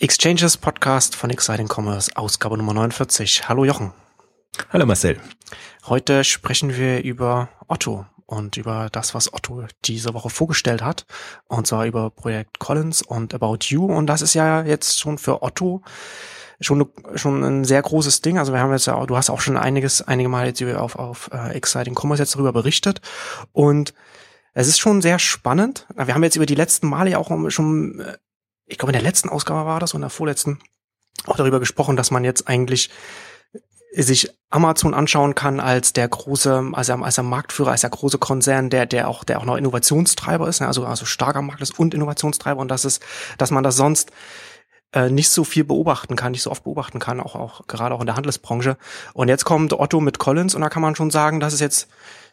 Exchanges Podcast von Exciting Commerce, Ausgabe Nummer 49. Hallo Jochen. Hallo Marcel. Heute sprechen wir über Otto und über das, was Otto diese Woche vorgestellt hat. Und zwar über Projekt Collins und About You. Und das ist ja jetzt schon für Otto schon, schon ein sehr großes Ding. Also wir haben jetzt ja auch, du hast auch schon einiges, einige Mal jetzt auf, auf uh, Exciting Commerce jetzt darüber berichtet. Und es ist schon sehr spannend. Wir haben jetzt über die letzten Male ja auch schon, äh, ich glaube in der letzten Ausgabe war das und in der vorletzten auch darüber gesprochen, dass man jetzt eigentlich sich Amazon anschauen kann als der große, als er, als der Marktführer, als der große Konzern, der, der auch, der auch noch Innovationstreiber ist, ne? also, also starker Markt ist und Innovationstreiber und das ist, dass man das sonst äh, nicht so viel beobachten kann, nicht so oft beobachten kann, auch, auch gerade auch in der Handelsbranche. Und jetzt kommt Otto mit Collins und da kann man schon sagen, dass es jetzt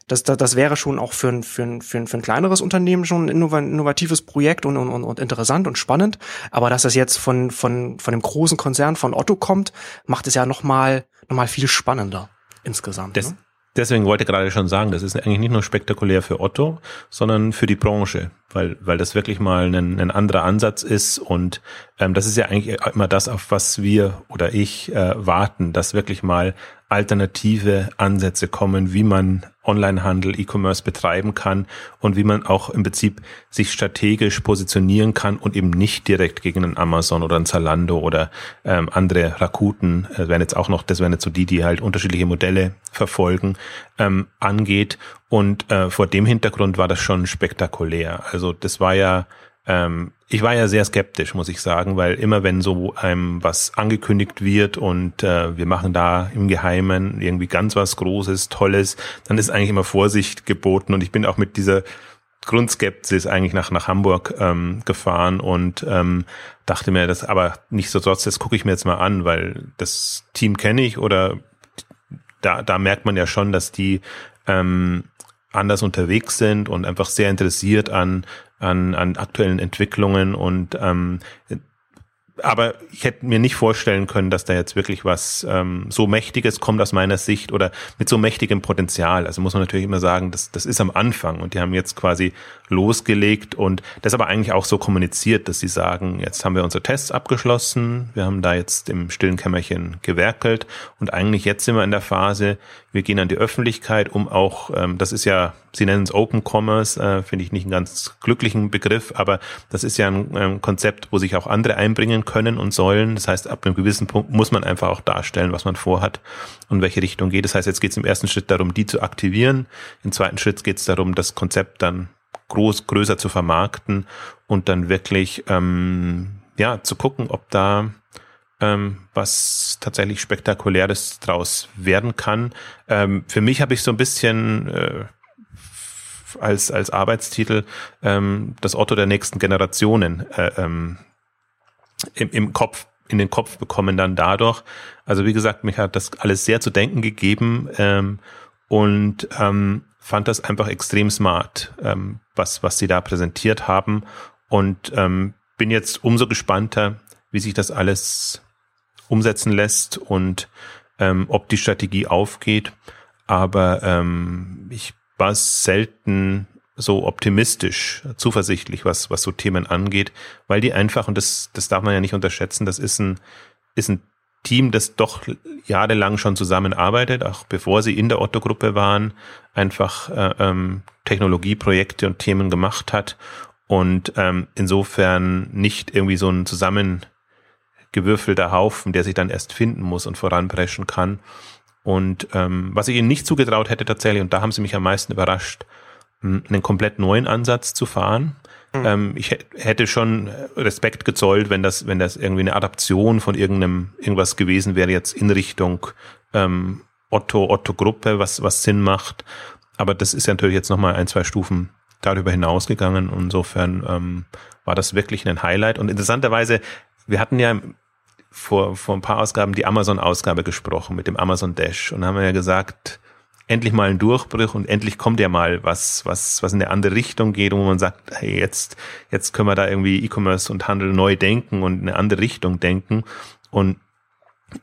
das, das, das wäre schon auch für ein, für, ein, für, ein, für ein kleineres Unternehmen schon ein innovatives Projekt und, und, und interessant und spannend. Aber dass das jetzt von, von, von dem großen Konzern von Otto kommt, macht es ja nochmal noch mal viel spannender insgesamt. Das, ne? Deswegen wollte ich gerade schon sagen, das ist eigentlich nicht nur spektakulär für Otto, sondern für die Branche, weil, weil das wirklich mal ein, ein anderer Ansatz ist. Und ähm, das ist ja eigentlich immer das, auf was wir oder ich äh, warten, dass wirklich mal alternative Ansätze kommen, wie man Onlinehandel, E-Commerce betreiben kann und wie man auch im Prinzip sich strategisch positionieren kann und eben nicht direkt gegen einen Amazon oder einen Zalando oder ähm, andere Rakuten, äh, werden jetzt auch noch, das wären jetzt so die, die halt unterschiedliche Modelle verfolgen, ähm, angeht. Und äh, vor dem Hintergrund war das schon spektakulär. Also das war ja ähm, ich war ja sehr skeptisch, muss ich sagen, weil immer wenn so einem was angekündigt wird und äh, wir machen da im Geheimen irgendwie ganz was Großes, Tolles, dann ist eigentlich immer Vorsicht geboten und ich bin auch mit dieser Grundskepsis eigentlich nach, nach Hamburg ähm, gefahren und ähm, dachte mir, das aber nicht so trotz, das gucke ich mir jetzt mal an, weil das Team kenne ich oder da, da merkt man ja schon, dass die ähm, anders unterwegs sind und einfach sehr interessiert an an, an aktuellen Entwicklungen und ähm, aber ich hätte mir nicht vorstellen können, dass da jetzt wirklich was ähm, so Mächtiges kommt aus meiner Sicht oder mit so mächtigem Potenzial. Also muss man natürlich immer sagen, das, das ist am Anfang und die haben jetzt quasi losgelegt und das aber eigentlich auch so kommuniziert, dass sie sagen, jetzt haben wir unsere Tests abgeschlossen, wir haben da jetzt im stillen Kämmerchen gewerkelt und eigentlich jetzt sind wir in der Phase, wir gehen an die Öffentlichkeit, um auch, ähm, das ist ja, sie nennen es Open Commerce, äh, finde ich nicht einen ganz glücklichen Begriff, aber das ist ja ein, ein Konzept, wo sich auch andere einbringen können und sollen. Das heißt, ab einem gewissen Punkt muss man einfach auch darstellen, was man vorhat und welche Richtung geht. Das heißt, jetzt geht es im ersten Schritt darum, die zu aktivieren. Im zweiten Schritt geht es darum, das Konzept dann groß, größer zu vermarkten und dann wirklich ähm, ja zu gucken, ob da ähm, was tatsächlich spektakuläres draus werden kann. Ähm, für mich habe ich so ein bisschen äh, als als Arbeitstitel ähm, das Otto der nächsten Generationen äh, ähm, im, im Kopf in den Kopf bekommen dann dadurch. Also wie gesagt, mich hat das alles sehr zu denken gegeben ähm, und ähm, fand das einfach extrem smart, ähm, was, was sie da präsentiert haben. Und ähm, bin jetzt umso gespannter, wie sich das alles umsetzen lässt und ähm, ob die Strategie aufgeht. Aber ähm, ich war selten so optimistisch, zuversichtlich, was, was so Themen angeht, weil die einfach, und das, das darf man ja nicht unterschätzen, das ist ein, ist ein Team, das doch jahrelang schon zusammenarbeitet, auch bevor sie in der Otto-Gruppe waren, einfach äh, ähm, Technologieprojekte und Themen gemacht hat und ähm, insofern nicht irgendwie so ein zusammengewürfelter Haufen, der sich dann erst finden muss und voranpreschen kann. Und ähm, was ich ihnen nicht zugetraut hätte tatsächlich, und da haben sie mich am meisten überrascht, einen komplett neuen Ansatz zu fahren. Mhm. Ähm, ich hätte schon Respekt gezollt, wenn das, wenn das irgendwie eine Adaption von irgendeinem, irgendwas gewesen wäre, jetzt in Richtung ähm, Otto, Otto-Gruppe, was, was Sinn macht. Aber das ist ja natürlich jetzt nochmal ein, zwei Stufen darüber hinausgegangen. Insofern ähm, war das wirklich ein Highlight. Und interessanterweise, wir hatten ja vor, vor ein paar Ausgaben die Amazon-Ausgabe gesprochen mit dem Amazon Dash und haben ja gesagt, endlich mal ein Durchbruch und endlich kommt ja mal was, was, was in eine andere Richtung geht, wo man sagt, hey, jetzt, jetzt können wir da irgendwie E-Commerce und Handel neu denken und eine andere Richtung denken und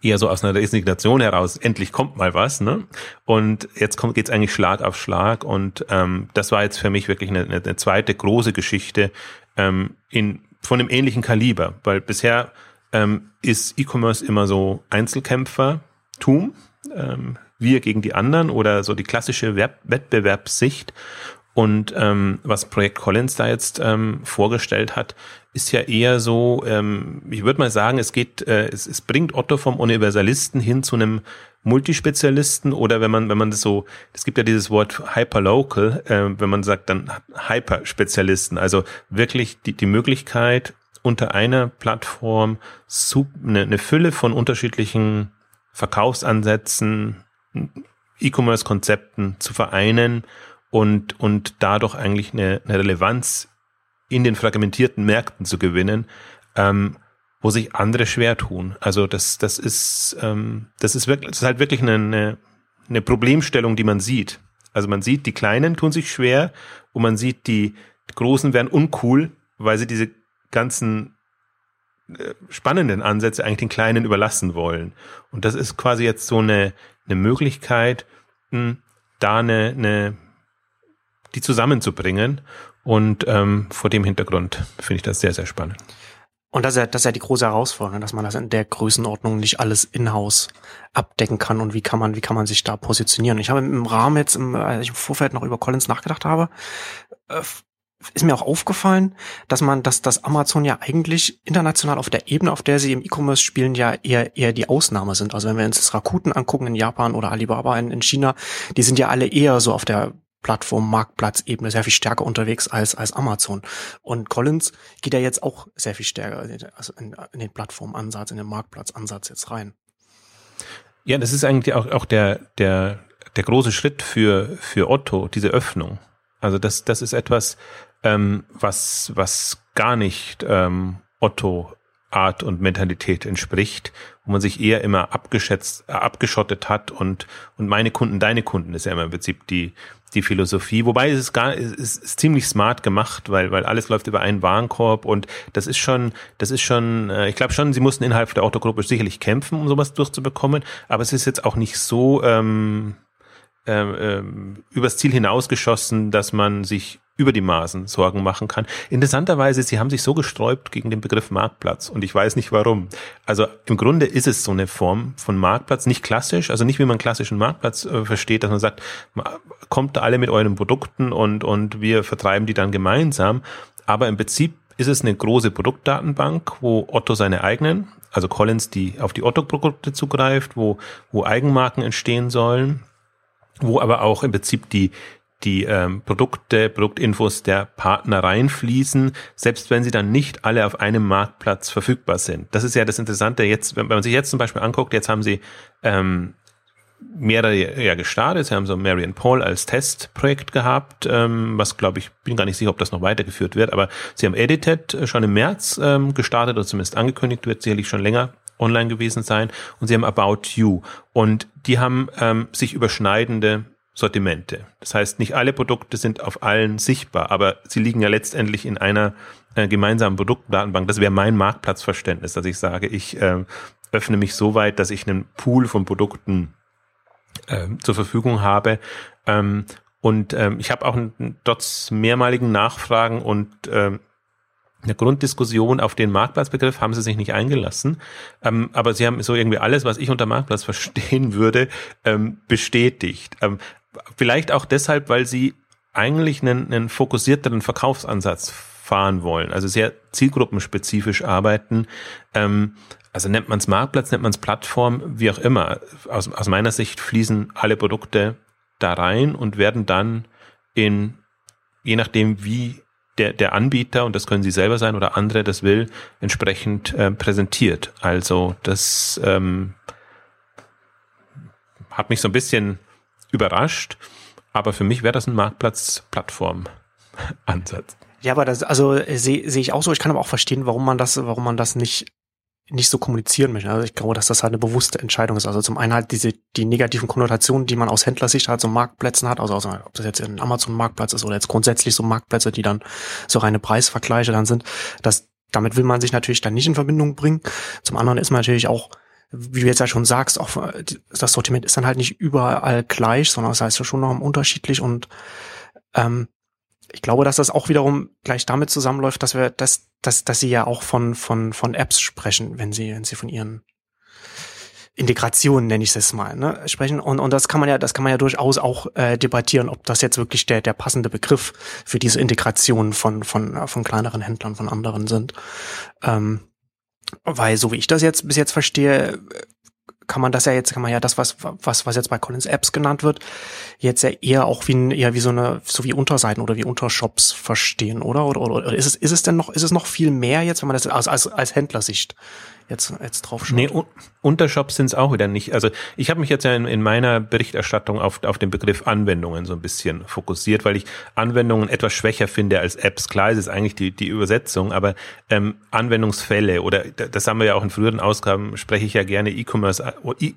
eher so aus einer Resignation heraus, endlich kommt mal was, ne? Und jetzt kommt, geht's eigentlich Schlag auf Schlag und ähm, das war jetzt für mich wirklich eine, eine zweite große Geschichte ähm, in von einem ähnlichen Kaliber, weil bisher ähm, ist E-Commerce immer so Einzelkämpfertum, ähm, wir gegen die anderen oder so die klassische Web Wettbewerbssicht. Und ähm, was Projekt Collins da jetzt ähm, vorgestellt hat, ist ja eher so, ähm, ich würde mal sagen, es geht, äh, es, es bringt Otto vom Universalisten hin zu einem Multispezialisten oder wenn man, wenn man das so, es gibt ja dieses Wort Hyperlocal, äh, wenn man sagt dann Hyperspezialisten, also wirklich die, die Möglichkeit, unter einer Plattform eine, eine Fülle von unterschiedlichen Verkaufsansätzen, E-Commerce-Konzepten zu vereinen und, und dadurch eigentlich eine, eine Relevanz in den fragmentierten Märkten zu gewinnen, ähm, wo sich andere schwer tun. Also das, das ist, ähm, das ist wirklich, das ist halt wirklich eine, eine Problemstellung, die man sieht. Also man sieht, die Kleinen tun sich schwer und man sieht, die Großen werden uncool, weil sie diese ganzen äh, spannenden Ansätze eigentlich den Kleinen überlassen wollen. Und das ist quasi jetzt so eine, eine Möglichkeit, mh, da eine, eine, die zusammenzubringen. Und ähm, vor dem Hintergrund finde ich das sehr, sehr spannend. Und das ist ja, das ist ja die große Herausforderung, dass man das in der Größenordnung nicht alles in-house abdecken kann und wie kann man, wie kann man sich da positionieren. Ich habe im Rahmen jetzt, im, als ich im Vorfeld noch über Collins nachgedacht habe, äh, ist mir auch aufgefallen, dass man, dass dass Amazon ja eigentlich international auf der Ebene, auf der sie im E-Commerce spielen, ja eher eher die Ausnahme sind. Also wenn wir uns das Rakuten angucken in Japan oder Alibaba in, in China, die sind ja alle eher so auf der Plattform, Marktplatzebene sehr viel stärker unterwegs als, als Amazon. Und Collins geht ja jetzt auch sehr viel stärker also in, in den Plattformansatz, in den Marktplatzansatz jetzt rein. Ja, das ist eigentlich auch, auch der, der, der große Schritt für, für Otto, diese Öffnung. Also das, das ist etwas, ähm, was, was gar nicht ähm, Otto Art und Mentalität entspricht, wo man sich eher immer abgeschätzt, äh, abgeschottet hat und, und meine Kunden, deine Kunden ist ja immer im Prinzip die, die Philosophie. Wobei es ist gar, es ist, ziemlich smart gemacht, weil, weil alles läuft über einen Warenkorb und das ist schon, das ist schon, äh, ich glaube schon, sie mussten innerhalb der Autogruppe sicherlich kämpfen, um sowas durchzubekommen, aber es ist jetzt auch nicht so, ähm, ähm, ähm übers Ziel hinausgeschossen, dass man sich über die Maßen Sorgen machen kann. Interessanterweise, sie haben sich so gesträubt gegen den Begriff Marktplatz und ich weiß nicht warum. Also im Grunde ist es so eine Form von Marktplatz, nicht klassisch, also nicht wie man klassischen Marktplatz äh, versteht, dass man sagt, kommt alle mit euren Produkten und, und wir vertreiben die dann gemeinsam. Aber im Prinzip ist es eine große Produktdatenbank, wo Otto seine eigenen, also Collins, die auf die Otto-Produkte zugreift, wo, wo Eigenmarken entstehen sollen, wo aber auch im Prinzip die, die ähm, Produkte, Produktinfos der Partner reinfließen, selbst wenn sie dann nicht alle auf einem Marktplatz verfügbar sind. Das ist ja das Interessante jetzt, wenn man sich jetzt zum Beispiel anguckt, jetzt haben sie ähm, mehrere ja gestartet. Sie haben so Marion Paul als Testprojekt gehabt, ähm, was glaube ich, bin gar nicht sicher, ob das noch weitergeführt wird, aber sie haben Edited schon im März ähm, gestartet oder zumindest angekündigt, wird sicherlich schon länger online gewesen sein und sie haben About You und die haben ähm, sich überschneidende Sortimente. Das heißt, nicht alle Produkte sind auf allen sichtbar, aber sie liegen ja letztendlich in einer äh, gemeinsamen Produktdatenbank. Das wäre mein Marktplatzverständnis, dass ich sage, ich äh, öffne mich so weit, dass ich einen Pool von Produkten äh, zur Verfügung habe. Ähm, und ähm, ich habe auch trotz mehrmaligen Nachfragen und ähm, eine Grunddiskussion auf den Marktplatzbegriff haben sie sich nicht eingelassen. Ähm, aber sie haben so irgendwie alles, was ich unter Marktplatz verstehen würde, ähm, bestätigt. Ähm, Vielleicht auch deshalb, weil sie eigentlich einen, einen fokussierteren Verkaufsansatz fahren wollen, also sehr zielgruppenspezifisch arbeiten. Ähm, also nennt man es Marktplatz, nennt man es Plattform, wie auch immer. Aus, aus meiner Sicht fließen alle Produkte da rein und werden dann in, je nachdem wie der, der Anbieter, und das können Sie selber sein oder andere das will, entsprechend äh, präsentiert. Also das ähm, hat mich so ein bisschen überrascht. Aber für mich wäre das ein Marktplatz-Plattform-Ansatz. Ja, aber das, also sehe seh ich auch so. Ich kann aber auch verstehen, warum man das, warum man das nicht nicht so kommunizieren möchte. Also ich glaube, dass das halt eine bewusste Entscheidung ist. Also zum einen halt diese, die negativen Konnotationen, die man aus Händlersicht halt so Marktplätzen hat, also, also ob das jetzt ein Amazon-Marktplatz ist oder jetzt grundsätzlich so Marktplätze, die dann so reine Preisvergleiche dann sind, dass damit will man sich natürlich dann nicht in Verbindung bringen. Zum anderen ist man natürlich auch wie du jetzt ja schon sagst, auch das Sortiment ist dann halt nicht überall gleich, sondern das heißt ja schon noch unterschiedlich und ähm, ich glaube, dass das auch wiederum gleich damit zusammenläuft, dass wir, dass, dass, dass sie ja auch von, von, von Apps sprechen, wenn sie, wenn sie von ihren Integration, nenne ich es mal, ne, sprechen. Und, und das kann man ja, das kann man ja durchaus auch äh, debattieren, ob das jetzt wirklich der, der passende Begriff für diese Integration von, von, äh, von kleineren Händlern, von anderen sind. Ähm, weil, so wie ich das jetzt bis jetzt verstehe, kann man das ja jetzt, kann man ja das, was, was, was jetzt bei Collins Apps genannt wird, jetzt ja eher auch wie, eher wie so eine, so wie Unterseiten oder wie Untershops verstehen, oder? Oder, oder, oder ist es, ist es denn noch, ist es noch viel mehr jetzt, wenn man das als, als, als Händlersicht jetzt, jetzt drauf schaut. Nee, Untershops sind es auch wieder nicht. Also ich habe mich jetzt ja in, in, meiner Berichterstattung auf, auf den Begriff Anwendungen so ein bisschen fokussiert, weil ich Anwendungen etwas schwächer finde als Apps. Klar, es ist eigentlich die, die Übersetzung, aber ähm, Anwendungsfälle oder das haben wir ja auch in früheren Ausgaben, spreche ich ja gerne E-Commerce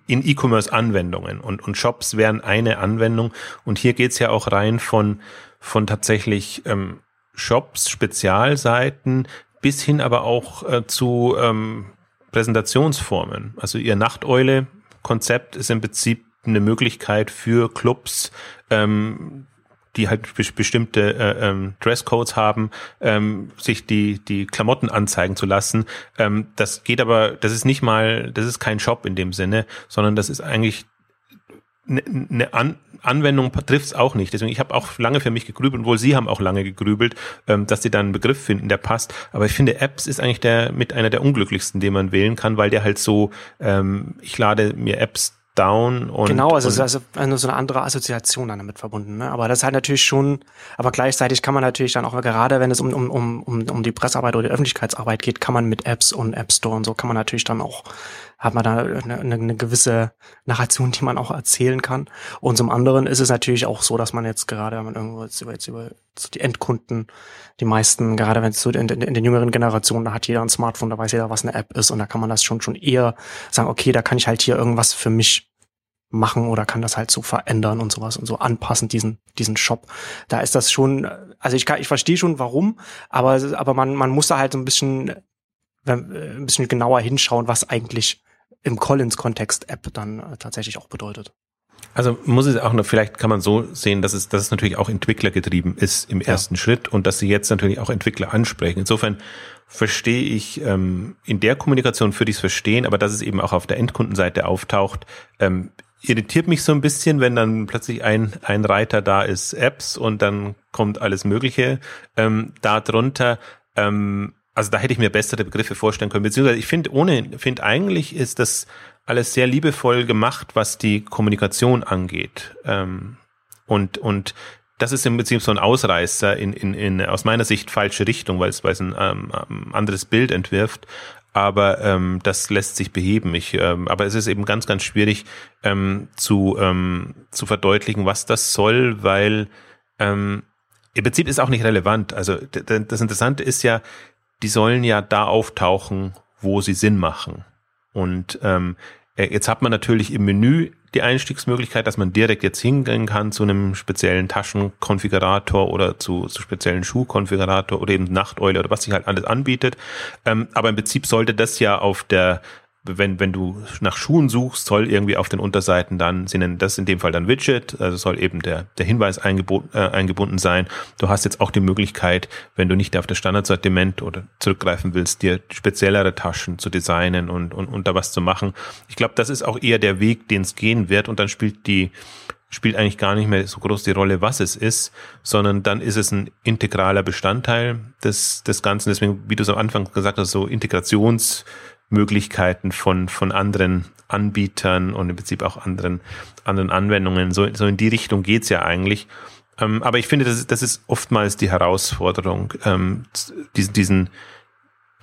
in E-Commerce-Anwendungen und, und Shops wären eine Anwendung und hier geht's ja auch rein von, von tatsächlich ähm, Shops, Spezialseiten, bis hin aber auch äh, zu ähm, Präsentationsformen. Also ihr Nachteule-Konzept ist im Prinzip eine Möglichkeit für Clubs, ähm, die halt bestimmte äh, ähm, Dresscodes haben, ähm, sich die die Klamotten anzeigen zu lassen. Ähm, das geht aber, das ist nicht mal, das ist kein Shop in dem Sinne, sondern das ist eigentlich eine, eine An Anwendung trifft es auch nicht. Deswegen, ich habe auch lange für mich gegrübelt und wohl Sie haben auch lange gegrübelt, ähm, dass Sie dann einen Begriff finden, der passt. Aber ich finde, Apps ist eigentlich der mit einer der unglücklichsten, den man wählen kann, weil der halt so, ähm, ich lade mir Apps down und genau also es ist also eine, so eine andere Assoziation dann damit verbunden ne? aber das ist halt natürlich schon aber gleichzeitig kann man natürlich dann auch gerade wenn es um um um um die Pressearbeit oder die Öffentlichkeitsarbeit geht kann man mit Apps und App Store und so kann man natürlich dann auch hat man da eine, eine gewisse Narration, die man auch erzählen kann. Und zum anderen ist es natürlich auch so, dass man jetzt gerade, wenn man irgendwo jetzt über, jetzt über so die Endkunden, die meisten, gerade wenn es so in, in, in den jüngeren Generationen, da hat jeder ein Smartphone, da weiß jeder, was eine App ist und da kann man das schon schon eher sagen, okay, da kann ich halt hier irgendwas für mich machen oder kann das halt so verändern und sowas und so anpassen diesen diesen Shop. Da ist das schon, also ich kann, ich verstehe schon warum, aber aber man man muss da halt so ein bisschen ein bisschen genauer hinschauen, was eigentlich im Collins-Kontext App dann äh, tatsächlich auch bedeutet. Also muss es auch noch, vielleicht kann man so sehen, dass es, dass es natürlich auch Entwickler getrieben ist im ersten ja. Schritt und dass sie jetzt natürlich auch Entwickler ansprechen. Insofern verstehe ich ähm, in der Kommunikation für dies verstehen, aber dass es eben auch auf der Endkundenseite auftaucht, ähm, irritiert mich so ein bisschen, wenn dann plötzlich ein, ein Reiter da ist, Apps und dann kommt alles Mögliche ähm, da drunter. Ähm, also da hätte ich mir bessere Begriffe vorstellen können. Beziehungsweise ich finde ohne, finde eigentlich ist das alles sehr liebevoll gemacht, was die Kommunikation angeht. Ähm, und, und das ist im Prinzip so ein Ausreißer in, in, in aus meiner Sicht falsche Richtung, weil es, weil es ein ähm, anderes Bild entwirft. Aber ähm, das lässt sich beheben. Ich, ähm, aber es ist eben ganz, ganz schwierig ähm, zu, ähm, zu verdeutlichen, was das soll, weil ähm, im Prinzip ist auch nicht relevant. Also das Interessante ist ja, die sollen ja da auftauchen, wo sie Sinn machen. Und ähm, äh, jetzt hat man natürlich im Menü die Einstiegsmöglichkeit, dass man direkt jetzt hingehen kann zu einem speziellen Taschenkonfigurator oder zu, zu speziellen Schuhkonfigurator oder eben Nachteule oder was sich halt alles anbietet. Ähm, aber im Prinzip sollte das ja auf der wenn, wenn du nach Schuhen suchst, soll irgendwie auf den Unterseiten dann, sie nennen das in dem Fall dann Widget, also soll eben der, der Hinweis eingebunden, äh, eingebunden sein. Du hast jetzt auch die Möglichkeit, wenn du nicht auf das Standardsortiment oder zurückgreifen willst, dir speziellere Taschen zu designen und, und, und da was zu machen. Ich glaube, das ist auch eher der Weg, den es gehen wird und dann spielt die, spielt eigentlich gar nicht mehr so groß die Rolle, was es ist, sondern dann ist es ein integraler Bestandteil des, des Ganzen. Deswegen, wie du es am Anfang gesagt hast, so Integrations, Möglichkeiten von, von anderen Anbietern und im Prinzip auch anderen, anderen Anwendungen. So, so in die Richtung geht's ja eigentlich. Ähm, aber ich finde, das ist, das ist oftmals die Herausforderung, ähm, diesen, diesen,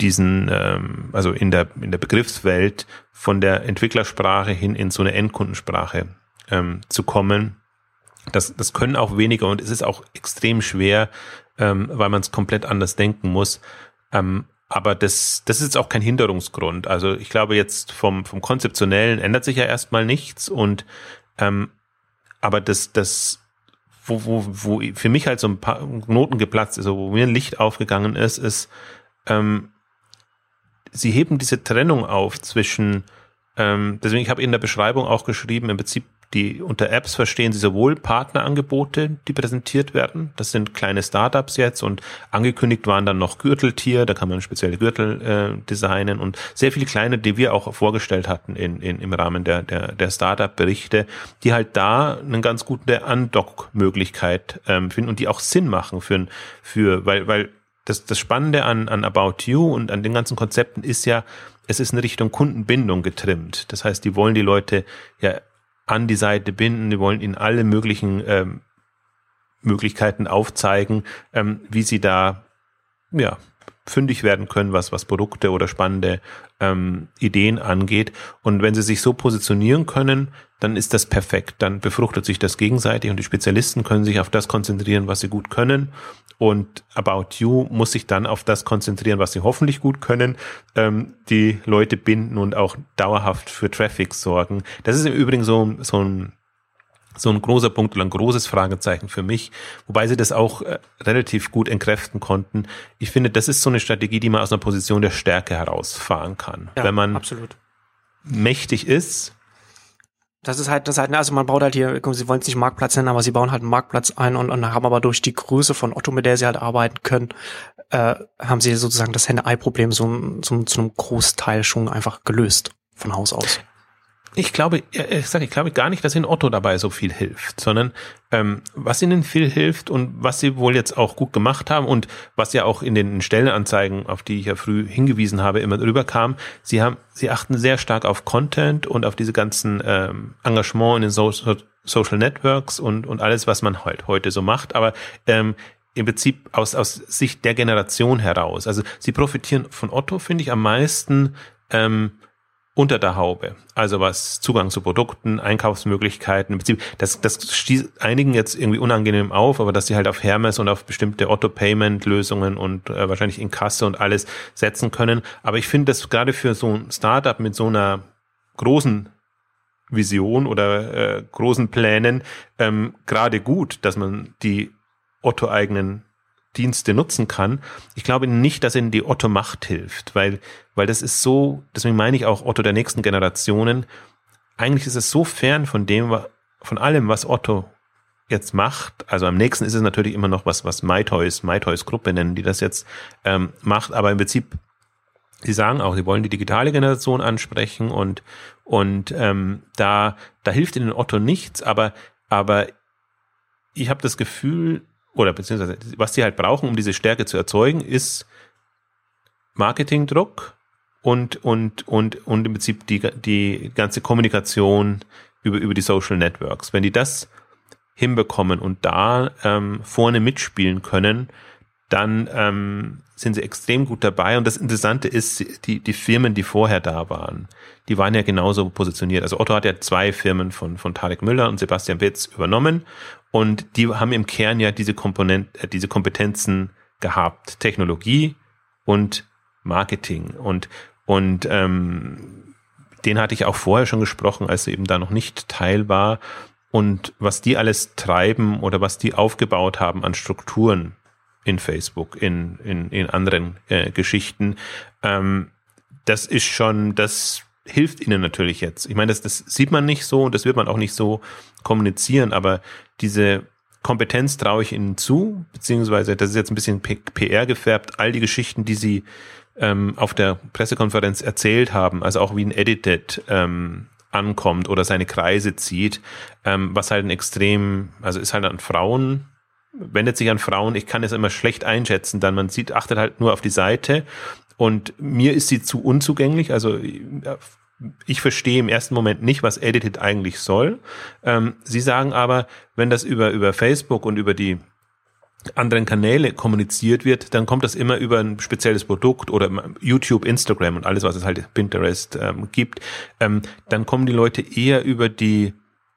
diesen ähm, also in der, in der Begriffswelt von der Entwicklersprache hin in so eine Endkundensprache ähm, zu kommen. Das, das können auch weniger und es ist auch extrem schwer, ähm, weil man es komplett anders denken muss. Ähm, aber das, das ist jetzt auch kein Hinderungsgrund. Also ich glaube jetzt vom, vom Konzeptionellen ändert sich ja erstmal nichts und ähm, aber das, das, wo, wo, wo für mich halt so ein paar Noten geplatzt ist, wo mir ein Licht aufgegangen ist, ist, ähm, sie heben diese Trennung auf zwischen, ähm, deswegen, ich habe in der Beschreibung auch geschrieben, im Prinzip die unter Apps verstehen sie sowohl Partnerangebote, die präsentiert werden. Das sind kleine Startups jetzt und angekündigt waren dann noch Gürteltier, da kann man spezielle Gürtel äh, designen und sehr viele kleine, die wir auch vorgestellt hatten in, in, im Rahmen der, der, der Startup-Berichte, die halt da eine ganz gute Undock-Möglichkeit ähm, finden und die auch Sinn machen für, für weil, weil das, das Spannende an, an About You und an den ganzen Konzepten ist ja, es ist in Richtung Kundenbindung getrimmt. Das heißt, die wollen die Leute ja an die Seite binden, die wollen ihnen alle möglichen ähm, Möglichkeiten aufzeigen, ähm, wie sie da ja fündig werden können, was, was Produkte oder spannende ähm, Ideen angeht. Und wenn sie sich so positionieren können, dann ist das perfekt. Dann befruchtet sich das gegenseitig und die Spezialisten können sich auf das konzentrieren, was sie gut können. Und About You muss sich dann auf das konzentrieren, was sie hoffentlich gut können, ähm, die Leute binden und auch dauerhaft für Traffic sorgen. Das ist im Übrigen so, so ein so ein großer Punkt oder ein großes Fragezeichen für mich, wobei sie das auch äh, relativ gut entkräften konnten. Ich finde, das ist so eine Strategie, die man aus einer Position der Stärke herausfahren kann. Ja, Wenn man absolut. mächtig ist. Das ist halt, das ist halt, also man baut halt hier, sie wollen es nicht Marktplatz nennen, aber sie bauen halt einen Marktplatz ein und, und haben aber durch die Größe von Otto, mit der sie halt arbeiten können, äh, haben sie sozusagen das Henne-Ei-Problem so, so, zu einem Großteil schon einfach gelöst von Haus aus. Ich glaube, ich sage, ich glaube gar nicht, dass Ihnen Otto dabei so viel hilft, sondern ähm, was Ihnen viel hilft und was Sie wohl jetzt auch gut gemacht haben und was ja auch in den Stellenanzeigen, auf die ich ja früh hingewiesen habe, immer rüberkam, Sie haben, Sie achten sehr stark auf Content und auf diese ganzen ähm, Engagement in den so Social Networks und und alles, was man halt heute so macht. Aber ähm, im Prinzip aus, aus Sicht der Generation heraus. Also sie profitieren von Otto, finde ich, am meisten ähm, unter der Haube. Also was Zugang zu Produkten, Einkaufsmöglichkeiten, das, das stieß einigen jetzt irgendwie unangenehm auf, aber dass sie halt auf Hermes und auf bestimmte Auto-Payment-Lösungen und äh, wahrscheinlich in Kasse und alles setzen können. Aber ich finde das gerade für so ein Startup mit so einer großen Vision oder äh, großen Plänen ähm, gerade gut, dass man die Otto-eigenen Dienste nutzen kann. Ich glaube nicht, dass ihnen die Otto Macht hilft, weil, weil das ist so, deswegen meine ich auch Otto der nächsten Generationen. Eigentlich ist es so fern von dem, von allem, was Otto jetzt macht. Also am nächsten ist es natürlich immer noch was, was MyToys, MyToys Gruppe nennen, die das jetzt ähm, macht. Aber im Prinzip, sie sagen auch, sie wollen die digitale Generation ansprechen und, und ähm, da, da hilft ihnen Otto nichts, aber, aber ich habe das Gefühl, oder beziehungsweise was sie halt brauchen, um diese Stärke zu erzeugen, ist Marketingdruck und, und, und, und im Prinzip die, die ganze Kommunikation über, über die Social Networks. Wenn die das hinbekommen und da ähm, vorne mitspielen können, dann ähm, sind sie extrem gut dabei. Und das Interessante ist, die, die Firmen, die vorher da waren, die waren ja genauso positioniert. Also Otto hat ja zwei Firmen von, von Tarek Müller und Sebastian Witz übernommen und die haben im Kern ja diese Komponenten, äh, diese Kompetenzen gehabt. Technologie und Marketing. Und, und ähm, den hatte ich auch vorher schon gesprochen, als er eben da noch nicht Teil war. Und was die alles treiben oder was die aufgebaut haben an Strukturen in Facebook, in, in, in anderen äh, Geschichten, ähm, das ist schon, das hilft ihnen natürlich jetzt. Ich meine, das, das sieht man nicht so und das wird man auch nicht so kommunizieren, aber diese Kompetenz traue ich ihnen zu, beziehungsweise das ist jetzt ein bisschen PR gefärbt, all die Geschichten, die sie ähm, auf der Pressekonferenz erzählt haben, also auch wie ein Edited ähm, ankommt oder seine Kreise zieht, ähm, was halt ein extrem, also ist halt an Frauen, wendet sich an Frauen, ich kann es immer schlecht einschätzen, dann man sieht, achtet halt nur auf die Seite. Und mir ist sie zu unzugänglich, also ich verstehe im ersten Moment nicht, was Edited eigentlich soll. Ähm, Sie sagen aber, wenn das über, über Facebook und über die anderen Kanäle kommuniziert wird, dann kommt das immer über ein spezielles Produkt oder YouTube, Instagram und alles, was es halt Pinterest ähm, gibt. Ähm, dann kommen die Leute eher über die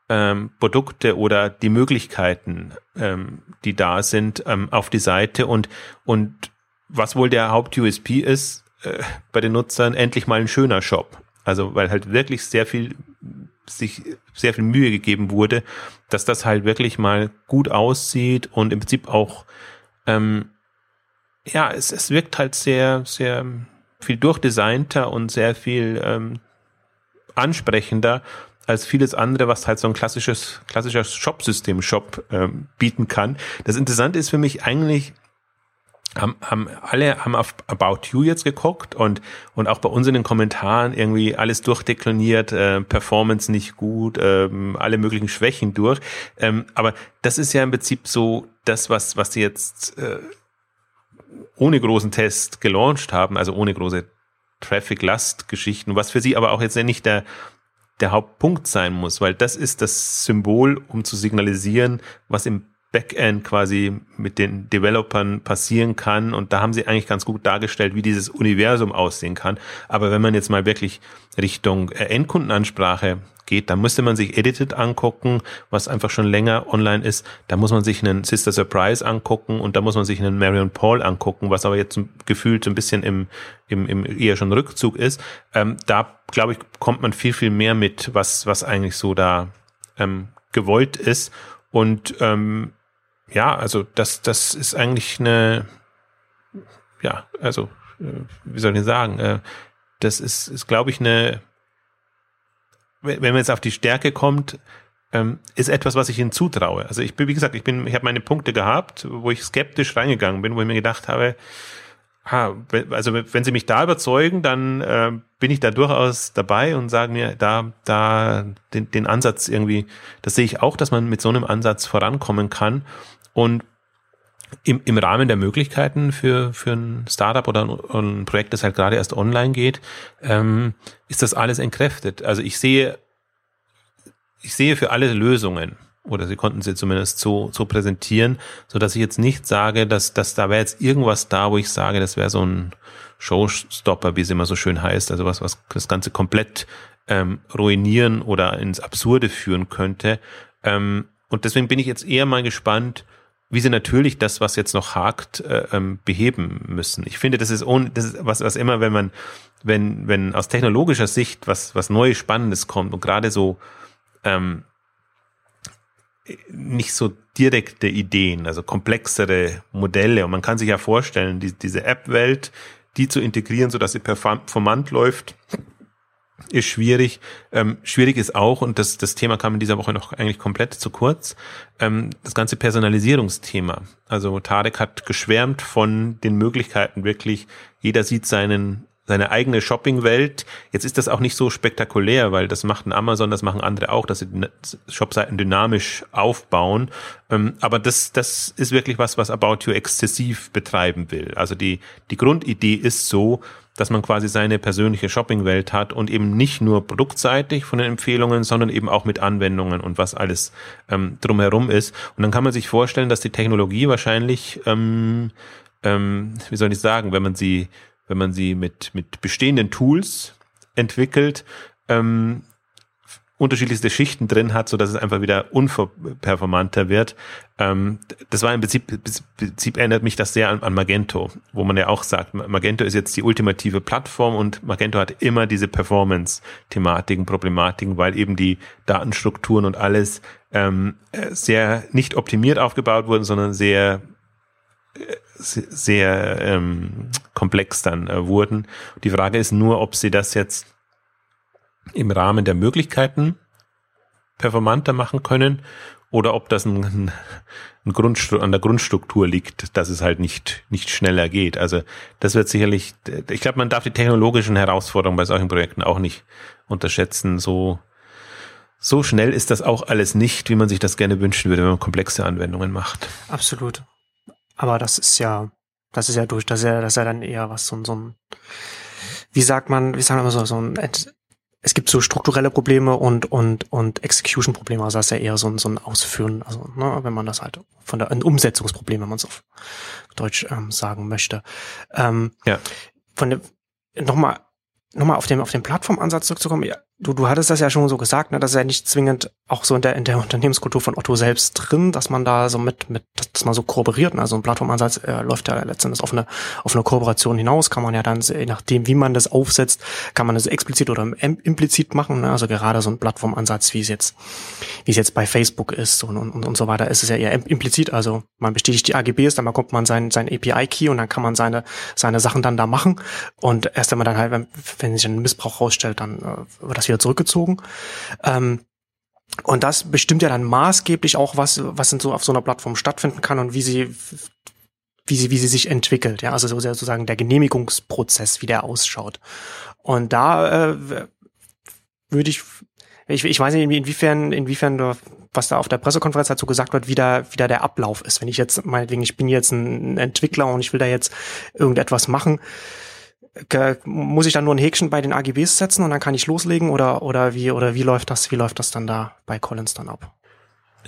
ähm, Produkte oder die Möglichkeiten, ähm, die da sind, ähm, auf die Seite und, und was wohl der Haupt-USP ist äh, bei den Nutzern, endlich mal ein schöner Shop. Also weil halt wirklich sehr viel sich sehr viel Mühe gegeben wurde, dass das halt wirklich mal gut aussieht und im Prinzip auch ähm, ja, es, es wirkt halt sehr, sehr viel durchdesignter und sehr viel ähm, ansprechender als vieles andere, was halt so ein klassisches, klassischer Shop-System-Shop ähm, bieten kann. Das Interessante ist für mich eigentlich, haben, haben alle haben auf About You jetzt geguckt und und auch bei uns in den Kommentaren irgendwie alles durchdekliniert, äh, Performance nicht gut, ähm, alle möglichen Schwächen durch. Ähm, aber das ist ja im Prinzip so das, was was sie jetzt äh, ohne großen Test gelauncht haben, also ohne große Traffic-Last-Geschichten, was für sie aber auch jetzt nicht der der Hauptpunkt sein muss, weil das ist das Symbol, um zu signalisieren, was im Backend quasi mit den Developern passieren kann. Und da haben sie eigentlich ganz gut dargestellt, wie dieses Universum aussehen kann. Aber wenn man jetzt mal wirklich Richtung äh, Endkundenansprache geht, dann müsste man sich Edited angucken, was einfach schon länger online ist. Da muss man sich einen Sister Surprise angucken und da muss man sich einen Marion Paul angucken, was aber jetzt gefühlt ein bisschen im, im, im eher schon Rückzug ist. Ähm, da, glaube ich, kommt man viel, viel mehr mit, was, was eigentlich so da ähm, gewollt ist. Und ähm, ja, also das, das ist eigentlich eine, ja, also, äh, wie soll ich sagen, äh, das ist, ist glaube ich, eine, wenn man jetzt auf die Stärke kommt, ähm, ist etwas, was ich ihnen zutraue. Also ich bin, wie gesagt, ich bin, ich habe meine Punkte gehabt, wo ich skeptisch reingegangen bin, wo ich mir gedacht habe, ah, also wenn sie mich da überzeugen, dann äh, bin ich da durchaus dabei und sage mir, da, da den, den Ansatz irgendwie, das sehe ich auch, dass man mit so einem Ansatz vorankommen kann. Und im, im Rahmen der Möglichkeiten für, für ein Startup oder ein, ein Projekt, das halt gerade erst online geht, ähm, ist das alles entkräftet. Also ich sehe, ich sehe für alle Lösungen oder sie konnten sie zumindest so, so präsentieren, so dass ich jetzt nicht sage, dass, dass da wäre jetzt irgendwas da, wo ich sage, das wäre so ein Showstopper, wie es immer so schön heißt, also was, was das Ganze komplett ähm, ruinieren oder ins Absurde führen könnte. Ähm, und deswegen bin ich jetzt eher mal gespannt, wie sie natürlich das, was jetzt noch hakt, äh, ähm, beheben müssen. Ich finde, das ist ohne, das ist was, was immer, wenn man, wenn, wenn aus technologischer Sicht was, was Neues, Spannendes kommt und gerade so ähm, nicht so direkte Ideen, also komplexere Modelle. Und man kann sich ja vorstellen, die, diese App-Welt, die zu integrieren, so dass sie performant läuft, ist schwierig. Ähm, schwierig ist auch, und das, das Thema kam in dieser Woche noch eigentlich komplett zu kurz, ähm, das ganze Personalisierungsthema. Also Tarek hat geschwärmt von den Möglichkeiten wirklich, jeder sieht seinen seine eigene Shopping-Welt. Jetzt ist das auch nicht so spektakulär, weil das macht ein Amazon, das machen andere auch, dass sie Shopseiten dynamisch aufbauen. Ähm, aber das, das ist wirklich was, was About You exzessiv betreiben will. Also die, die Grundidee ist so, dass man quasi seine persönliche Shopping-Welt hat und eben nicht nur produktseitig von den Empfehlungen, sondern eben auch mit Anwendungen und was alles ähm, drumherum ist. Und dann kann man sich vorstellen, dass die Technologie wahrscheinlich, ähm, ähm, wie soll ich sagen, wenn man sie, wenn man sie mit, mit bestehenden Tools entwickelt, ähm, unterschiedlichste Schichten drin hat, so dass es einfach wieder unperformanter wird. Ähm, das war im Prinzip, im Prinzip erinnert mich das sehr an, an, Magento, wo man ja auch sagt, Magento ist jetzt die ultimative Plattform und Magento hat immer diese Performance-Thematiken, Problematiken, weil eben die Datenstrukturen und alles ähm, sehr nicht optimiert aufgebaut wurden, sondern sehr sehr ähm, komplex dann äh, wurden. Die Frage ist nur, ob sie das jetzt im Rahmen der Möglichkeiten performanter machen können oder ob das ein, ein Grundstru an der Grundstruktur liegt, dass es halt nicht, nicht schneller geht. Also das wird sicherlich, ich glaube, man darf die technologischen Herausforderungen bei solchen Projekten auch nicht unterschätzen. So, so schnell ist das auch alles nicht, wie man sich das gerne wünschen würde, wenn man komplexe Anwendungen macht. Absolut. Aber das ist ja, das ist ja durch, das ist ja, das ist ja dann eher was so, so ein, wie sagt man, wie sagen wir so, so ein es gibt so strukturelle Probleme und und und Execution-Probleme, also das ist ja eher so ein so ein Ausführen, also ne, wenn man das halt von der ein Umsetzungsproblem, wenn man es auf Deutsch ähm, sagen möchte. Ähm, ja. Von dem nochmal nochmal auf den auf den Plattformansatz zurückzukommen. Du du hattest das ja schon so gesagt, ne, das ist ja nicht zwingend auch so in der in der Unternehmenskultur von Otto selbst drin, dass man da so mit mit dass man so kooperiert. Ne? Also ein Plattformansatz äh, läuft ja letztendlich auf eine auf eine Kooperation hinaus. Kann man ja dann je nachdem, wie man das aufsetzt, kann man das explizit oder implizit machen. Ne? Also gerade so ein Plattformansatz, wie es jetzt wie es jetzt bei Facebook ist und und, und so weiter, ist es ja eher implizit. Also man bestätigt die AGBs, dann bekommt man sein sein API Key und dann kann man seine seine Sachen dann da machen. Und erst wenn man dann halt wenn, wenn sich ein Missbrauch rausstellt, dann äh, wird das das wieder zurückgezogen. Ähm, und das bestimmt ja dann maßgeblich auch, was, was in so auf so einer Plattform stattfinden kann und wie sie, wie sie, wie sie sich entwickelt. Ja, also sozusagen der Genehmigungsprozess, wie der ausschaut. Und da äh, würde ich, ich, ich weiß nicht, inwiefern, inwiefern was da auf der Pressekonferenz dazu gesagt wird, wie da, wie da der Ablauf ist. Wenn ich jetzt, meinetwegen, ich bin jetzt ein Entwickler und ich will da jetzt irgendetwas machen, muss ich dann nur ein Häkchen bei den AGBs setzen und dann kann ich loslegen oder oder wie oder wie läuft das wie läuft das dann da bei Collins dann ab?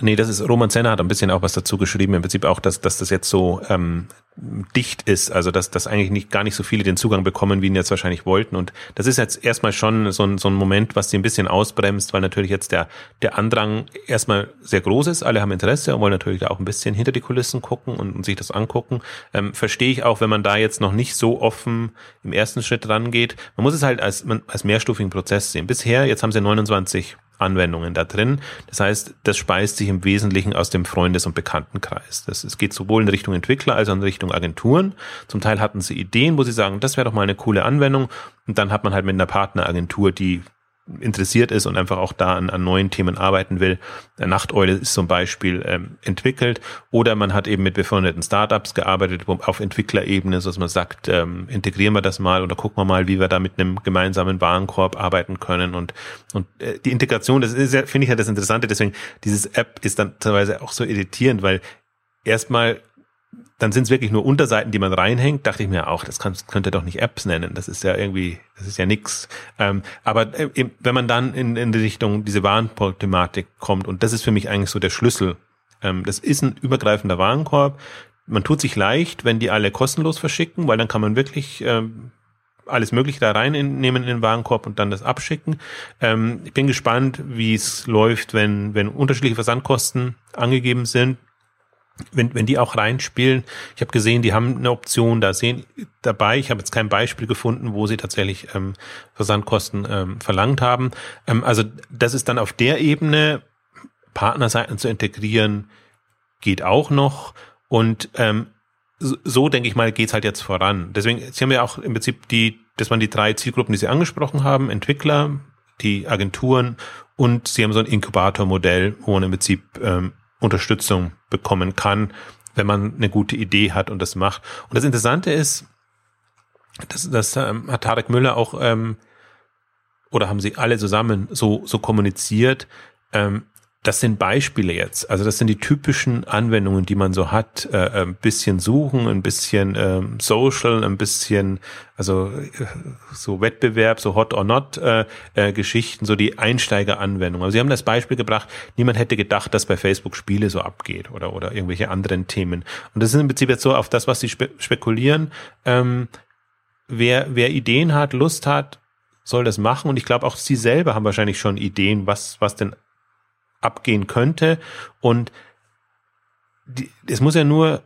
Nee, das ist, Roman Zenner hat ein bisschen auch was dazu geschrieben, im Prinzip auch, dass, dass das jetzt so ähm, dicht ist, also dass, dass eigentlich nicht, gar nicht so viele den Zugang bekommen, wie ihn jetzt wahrscheinlich wollten. Und das ist jetzt erstmal schon so ein, so ein Moment, was sie ein bisschen ausbremst, weil natürlich jetzt der, der Andrang erstmal sehr groß ist. Alle haben Interesse und wollen natürlich da auch ein bisschen hinter die Kulissen gucken und, und sich das angucken. Ähm, verstehe ich auch, wenn man da jetzt noch nicht so offen im ersten Schritt rangeht. Man muss es halt als, als mehrstufigen Prozess sehen. Bisher, jetzt haben sie 29 Anwendungen da drin. Das heißt, das speist sich im Wesentlichen aus dem Freundes- und Bekanntenkreis. Das, es geht sowohl in Richtung Entwickler als auch in Richtung Agenturen. Zum Teil hatten sie Ideen, wo sie sagen, das wäre doch mal eine coole Anwendung. Und dann hat man halt mit einer Partneragentur, die interessiert ist und einfach auch da an, an neuen Themen arbeiten will. Nachteule ist zum Beispiel ähm, entwickelt. Oder man hat eben mit befreundeten Startups gearbeitet auf Entwicklerebene, so dass man sagt, ähm, integrieren wir das mal oder gucken wir mal, wie wir da mit einem gemeinsamen Warenkorb arbeiten können. Und und äh, die Integration, das ist ja, finde ich ja das Interessante, deswegen dieses App ist dann teilweise auch so irritierend, weil erstmal dann sind es wirklich nur Unterseiten, die man reinhängt, dachte ich mir auch, das kann, könnte doch nicht Apps nennen. Das ist ja irgendwie, das ist ja nix. Ähm, aber äh, wenn man dann in, in die Richtung diese Warenthematik kommt, und das ist für mich eigentlich so der Schlüssel. Ähm, das ist ein übergreifender Warenkorb. Man tut sich leicht, wenn die alle kostenlos verschicken, weil dann kann man wirklich ähm, alles Mögliche da reinnehmen in den Warenkorb und dann das abschicken. Ähm, ich bin gespannt, wie es läuft, wenn, wenn unterschiedliche Versandkosten angegeben sind wenn, wenn die auch reinspielen, ich habe gesehen, die haben eine Option da sehen dabei. Ich habe jetzt kein Beispiel gefunden, wo sie tatsächlich ähm, Versandkosten ähm, verlangt haben. Ähm, also das ist dann auf der Ebene, Partnerseiten zu integrieren, geht auch noch. Und ähm, so, so denke ich mal, geht's halt jetzt voran. Deswegen, Sie haben ja auch im Prinzip die, das waren die drei Zielgruppen, die Sie angesprochen haben, Entwickler, die Agenturen und Sie haben so ein Inkubatormodell, wo man im Prinzip ähm, Unterstützung bekommen kann, wenn man eine gute Idee hat und das macht. Und das Interessante ist, das, das ähm, hat Tarek Müller auch ähm, oder haben sie alle zusammen so so kommuniziert, ähm, das sind Beispiele jetzt. Also das sind die typischen Anwendungen, die man so hat. Äh, ein bisschen suchen, ein bisschen ähm, Social, ein bisschen also äh, so Wettbewerb, so Hot or Not äh, äh, Geschichten, so die Einsteigeranwendungen. Also Sie haben das Beispiel gebracht. Niemand hätte gedacht, dass bei Facebook Spiele so abgeht oder oder irgendwelche anderen Themen. Und das ist im Prinzip jetzt so auf das, was Sie spe spekulieren. Ähm, wer wer Ideen hat, Lust hat, soll das machen. Und ich glaube, auch Sie selber haben wahrscheinlich schon Ideen, was, was denn abgehen könnte. Und die, es muss ja nur,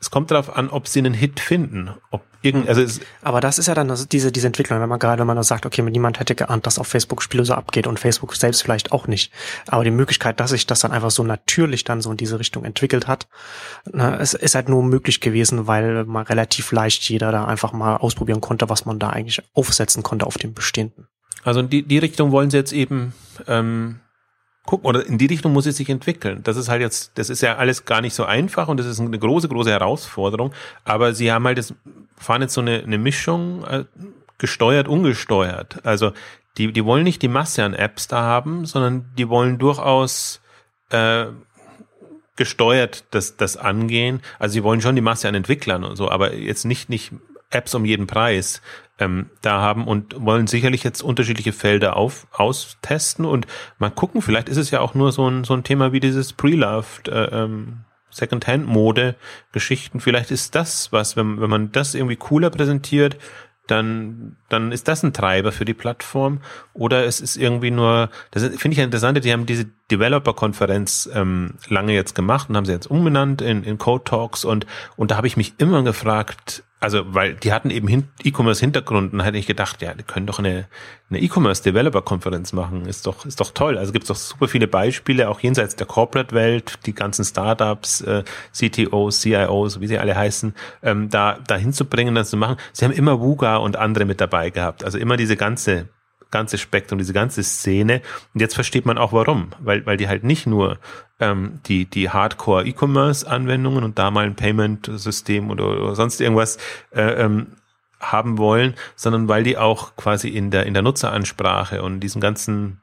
es kommt darauf an, ob sie einen Hit finden. Ob irgend, also es, Aber das ist ja dann diese, diese Entwicklung, wenn man gerade, wenn man sagt, okay, niemand hätte geahnt, dass auf Facebook Spiele so abgeht und Facebook selbst vielleicht auch nicht. Aber die Möglichkeit, dass sich das dann einfach so natürlich dann so in diese Richtung entwickelt hat, na, es ist halt nur möglich gewesen, weil man relativ leicht jeder da einfach mal ausprobieren konnte, was man da eigentlich aufsetzen konnte auf dem Bestehenden. Also in die, die Richtung wollen sie jetzt eben ähm, gucken oder in die Richtung muss es sich entwickeln. Das ist halt jetzt, das ist ja alles gar nicht so einfach und das ist eine große, große Herausforderung. Aber sie haben halt das, fahren jetzt so eine, eine Mischung, äh, gesteuert, ungesteuert. Also die, die wollen nicht die Masse an Apps da haben, sondern die wollen durchaus äh, gesteuert das, das angehen. Also sie wollen schon die Masse an Entwicklern und so, aber jetzt nicht, nicht Apps um jeden Preis ähm, da haben und wollen sicherlich jetzt unterschiedliche Felder auf, austesten und mal gucken, vielleicht ist es ja auch nur so ein, so ein Thema wie dieses Pre-Loved, äh, ähm, Secondhand-Mode-Geschichten. Vielleicht ist das was, wenn, wenn man das irgendwie cooler präsentiert, dann, dann ist das ein Treiber für die Plattform. Oder es ist irgendwie nur, das finde ich ja interessant, die haben diese Developer-Konferenz ähm, lange jetzt gemacht und haben sie jetzt umbenannt in, in Code Talks und, und da habe ich mich immer gefragt, also weil die hatten eben E-Commerce-Hintergrund und hätte ich gedacht, ja, die können doch eine, eine E-Commerce-Developer-Konferenz machen, ist doch, ist doch toll. Also gibt es doch super viele Beispiele, auch jenseits der Corporate-Welt, die ganzen Startups, äh, CTOs, CIOs, wie sie alle heißen, ähm, da, da hinzubringen, das zu machen. Sie haben immer Wuga und andere mit dabei gehabt, also immer diese ganze ganze Spektrum, diese ganze Szene. Und jetzt versteht man auch warum, weil, weil die halt nicht nur ähm, die, die Hardcore-E-Commerce-Anwendungen und da mal ein Payment-System oder, oder sonst irgendwas äh, ähm, haben wollen, sondern weil die auch quasi in der, in der Nutzeransprache und diesen ganzen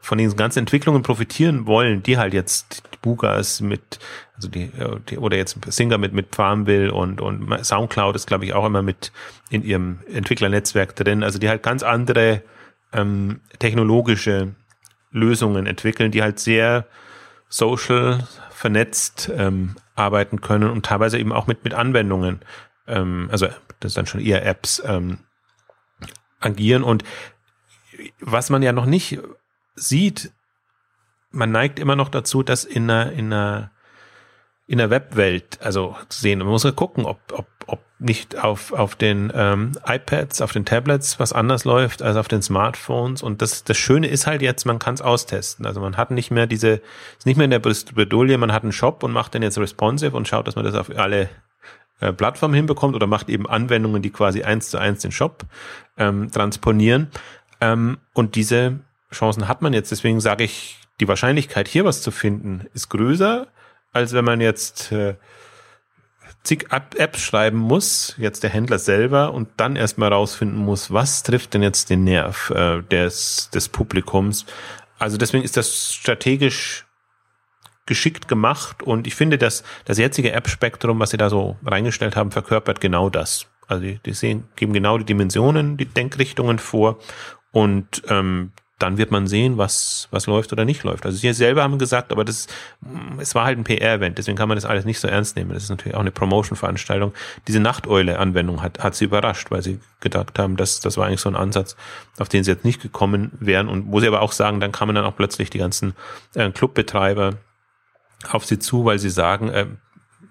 von diesen ganzen Entwicklungen profitieren wollen, die halt jetzt Bugas mit, also die, die oder jetzt Singer mit mit Farmville und und Soundcloud ist glaube ich auch immer mit in ihrem Entwicklernetzwerk drin, also die halt ganz andere ähm, technologische Lösungen entwickeln, die halt sehr social vernetzt ähm, arbeiten können und teilweise eben auch mit mit Anwendungen, ähm, also das dann schon eher Apps ähm, agieren. Und was man ja noch nicht sieht, man neigt immer noch dazu, dass in einer, in einer, in der Webwelt, also zu sehen, man muss ja gucken, ob, ob, ob nicht auf, auf den ähm, iPads, auf den Tablets was anders läuft als auf den Smartphones. Und das, das Schöne ist halt jetzt, man kann es austesten. Also man hat nicht mehr diese, ist nicht mehr in der Bredouille, man hat einen Shop und macht den jetzt responsive und schaut, dass man das auf alle äh, Plattformen hinbekommt oder macht eben Anwendungen, die quasi eins zu eins den Shop ähm, transponieren. Ähm, und diese Chancen hat man jetzt. Deswegen sage ich, die Wahrscheinlichkeit, hier was zu finden, ist größer, als wenn man jetzt äh, zig Apps schreiben muss, jetzt der Händler selber, und dann erstmal rausfinden muss, was trifft denn jetzt den Nerv äh, des, des Publikums. Also deswegen ist das strategisch geschickt gemacht und ich finde, dass das jetzige App-Spektrum, was sie da so reingestellt haben, verkörpert genau das. Also die, die sehen, geben genau die Dimensionen, die Denkrichtungen vor und ähm, dann wird man sehen, was, was läuft oder nicht läuft. Also sie selber haben gesagt, aber das, es war halt ein PR-Event, deswegen kann man das alles nicht so ernst nehmen. Das ist natürlich auch eine Promotion-Veranstaltung. Diese Nachteule-Anwendung hat, hat sie überrascht, weil sie gedacht haben, dass das war eigentlich so ein Ansatz, auf den sie jetzt nicht gekommen wären und wo sie aber auch sagen, dann kamen dann auch plötzlich die ganzen äh, Clubbetreiber auf sie zu, weil sie sagen, äh,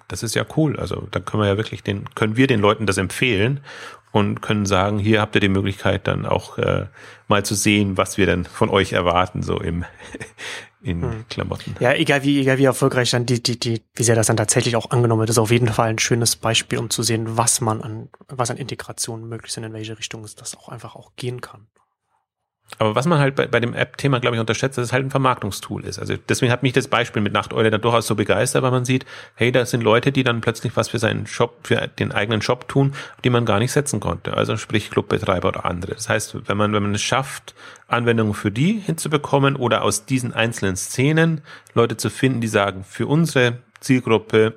das ist ja cool. Also da können wir ja wirklich den, können wir den Leuten das empfehlen und können sagen, hier habt ihr die Möglichkeit dann auch äh, mal zu sehen, was wir denn von euch erwarten, so im in hm. Klamotten. Ja, egal wie, egal wie erfolgreich dann die, die, die, wie sehr das dann tatsächlich auch angenommen wird, ist auf jeden Fall ein schönes Beispiel, um zu sehen, was man an, was an Integration möglich ist und in welche Richtung es das auch einfach auch gehen kann. Aber was man halt bei, bei dem App-Thema, glaube ich, unterschätzt, dass es halt ein Vermarktungstool ist. Also deswegen hat mich das Beispiel mit Nachteule dann durchaus so begeistert, weil man sieht, hey, da sind Leute, die dann plötzlich was für seinen Shop, für den eigenen Shop tun, die man gar nicht setzen konnte. Also sprich Clubbetreiber oder andere. Das heißt, wenn man, wenn man es schafft, Anwendungen für die hinzubekommen oder aus diesen einzelnen Szenen Leute zu finden, die sagen, für unsere Zielgruppe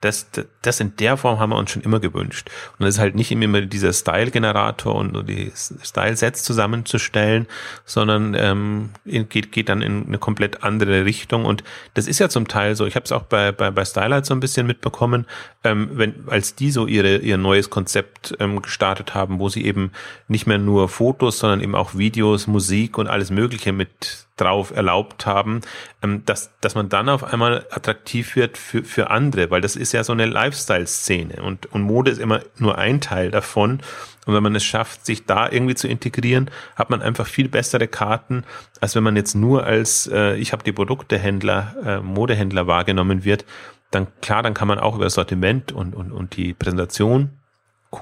das, das in der Form haben wir uns schon immer gewünscht. Und das ist halt nicht immer dieser Style-Generator und die Style-Sets zusammenzustellen, sondern ähm, geht, geht dann in eine komplett andere Richtung. Und das ist ja zum Teil so, ich habe es auch bei, bei, bei Stylight so ein bisschen mitbekommen, ähm, wenn, als die so ihre, ihr neues Konzept ähm, gestartet haben, wo sie eben nicht mehr nur Fotos, sondern eben auch Videos, Musik und alles Mögliche mit drauf erlaubt haben, ähm, dass, dass man dann auf einmal attraktiv wird für, für andere, weil das ist ja so eine Lifestyle-Szene und, und Mode ist immer nur ein Teil davon. Und wenn man es schafft, sich da irgendwie zu integrieren, hat man einfach viel bessere Karten, als wenn man jetzt nur als äh, ich habe die Produktehändler, äh, Modehändler wahrgenommen wird. Dann klar, dann kann man auch über Sortiment und, und, und die Präsentation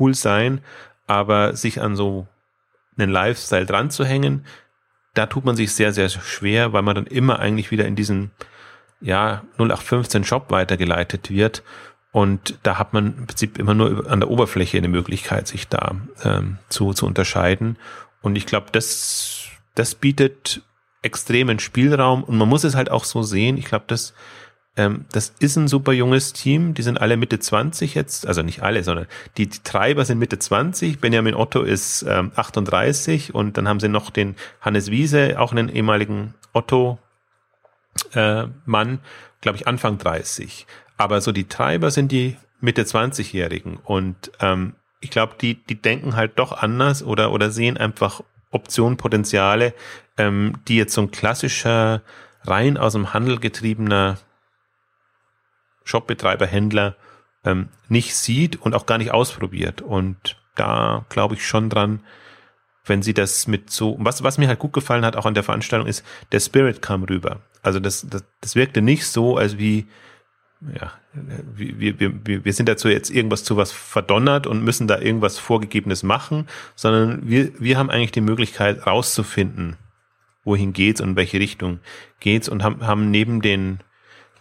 cool sein, aber sich an so einen Lifestyle dran zu hängen, da tut man sich sehr, sehr schwer, weil man dann immer eigentlich wieder in diesen ja, 0815 Shop weitergeleitet wird. Und da hat man im Prinzip immer nur an der Oberfläche eine Möglichkeit, sich da ähm, zu, zu unterscheiden. Und ich glaube, das, das bietet extremen Spielraum und man muss es halt auch so sehen. Ich glaube, das das ist ein super junges Team. Die sind alle Mitte 20 jetzt, also nicht alle, sondern die, die Treiber sind Mitte 20. Benjamin Otto ist ähm, 38 und dann haben sie noch den Hannes Wiese, auch einen ehemaligen Otto äh, glaube ich Anfang 30. Aber so die Treiber sind die Mitte 20-Jährigen und ähm, ich glaube, die die denken halt doch anders oder oder sehen einfach Optionen, Potenziale, ähm, die jetzt so ein klassischer rein aus dem Handel getriebener Shopbetreiber, Händler ähm, nicht sieht und auch gar nicht ausprobiert. Und da glaube ich schon dran, wenn sie das mit so, was, was mir halt gut gefallen hat, auch an der Veranstaltung, ist, der Spirit kam rüber. Also das, das, das wirkte nicht so, als wie, ja, wir, wir, wir sind dazu jetzt irgendwas zu was verdonnert und müssen da irgendwas Vorgegebenes machen, sondern wir, wir haben eigentlich die Möglichkeit rauszufinden, wohin geht's und in welche Richtung geht's und haben, haben neben den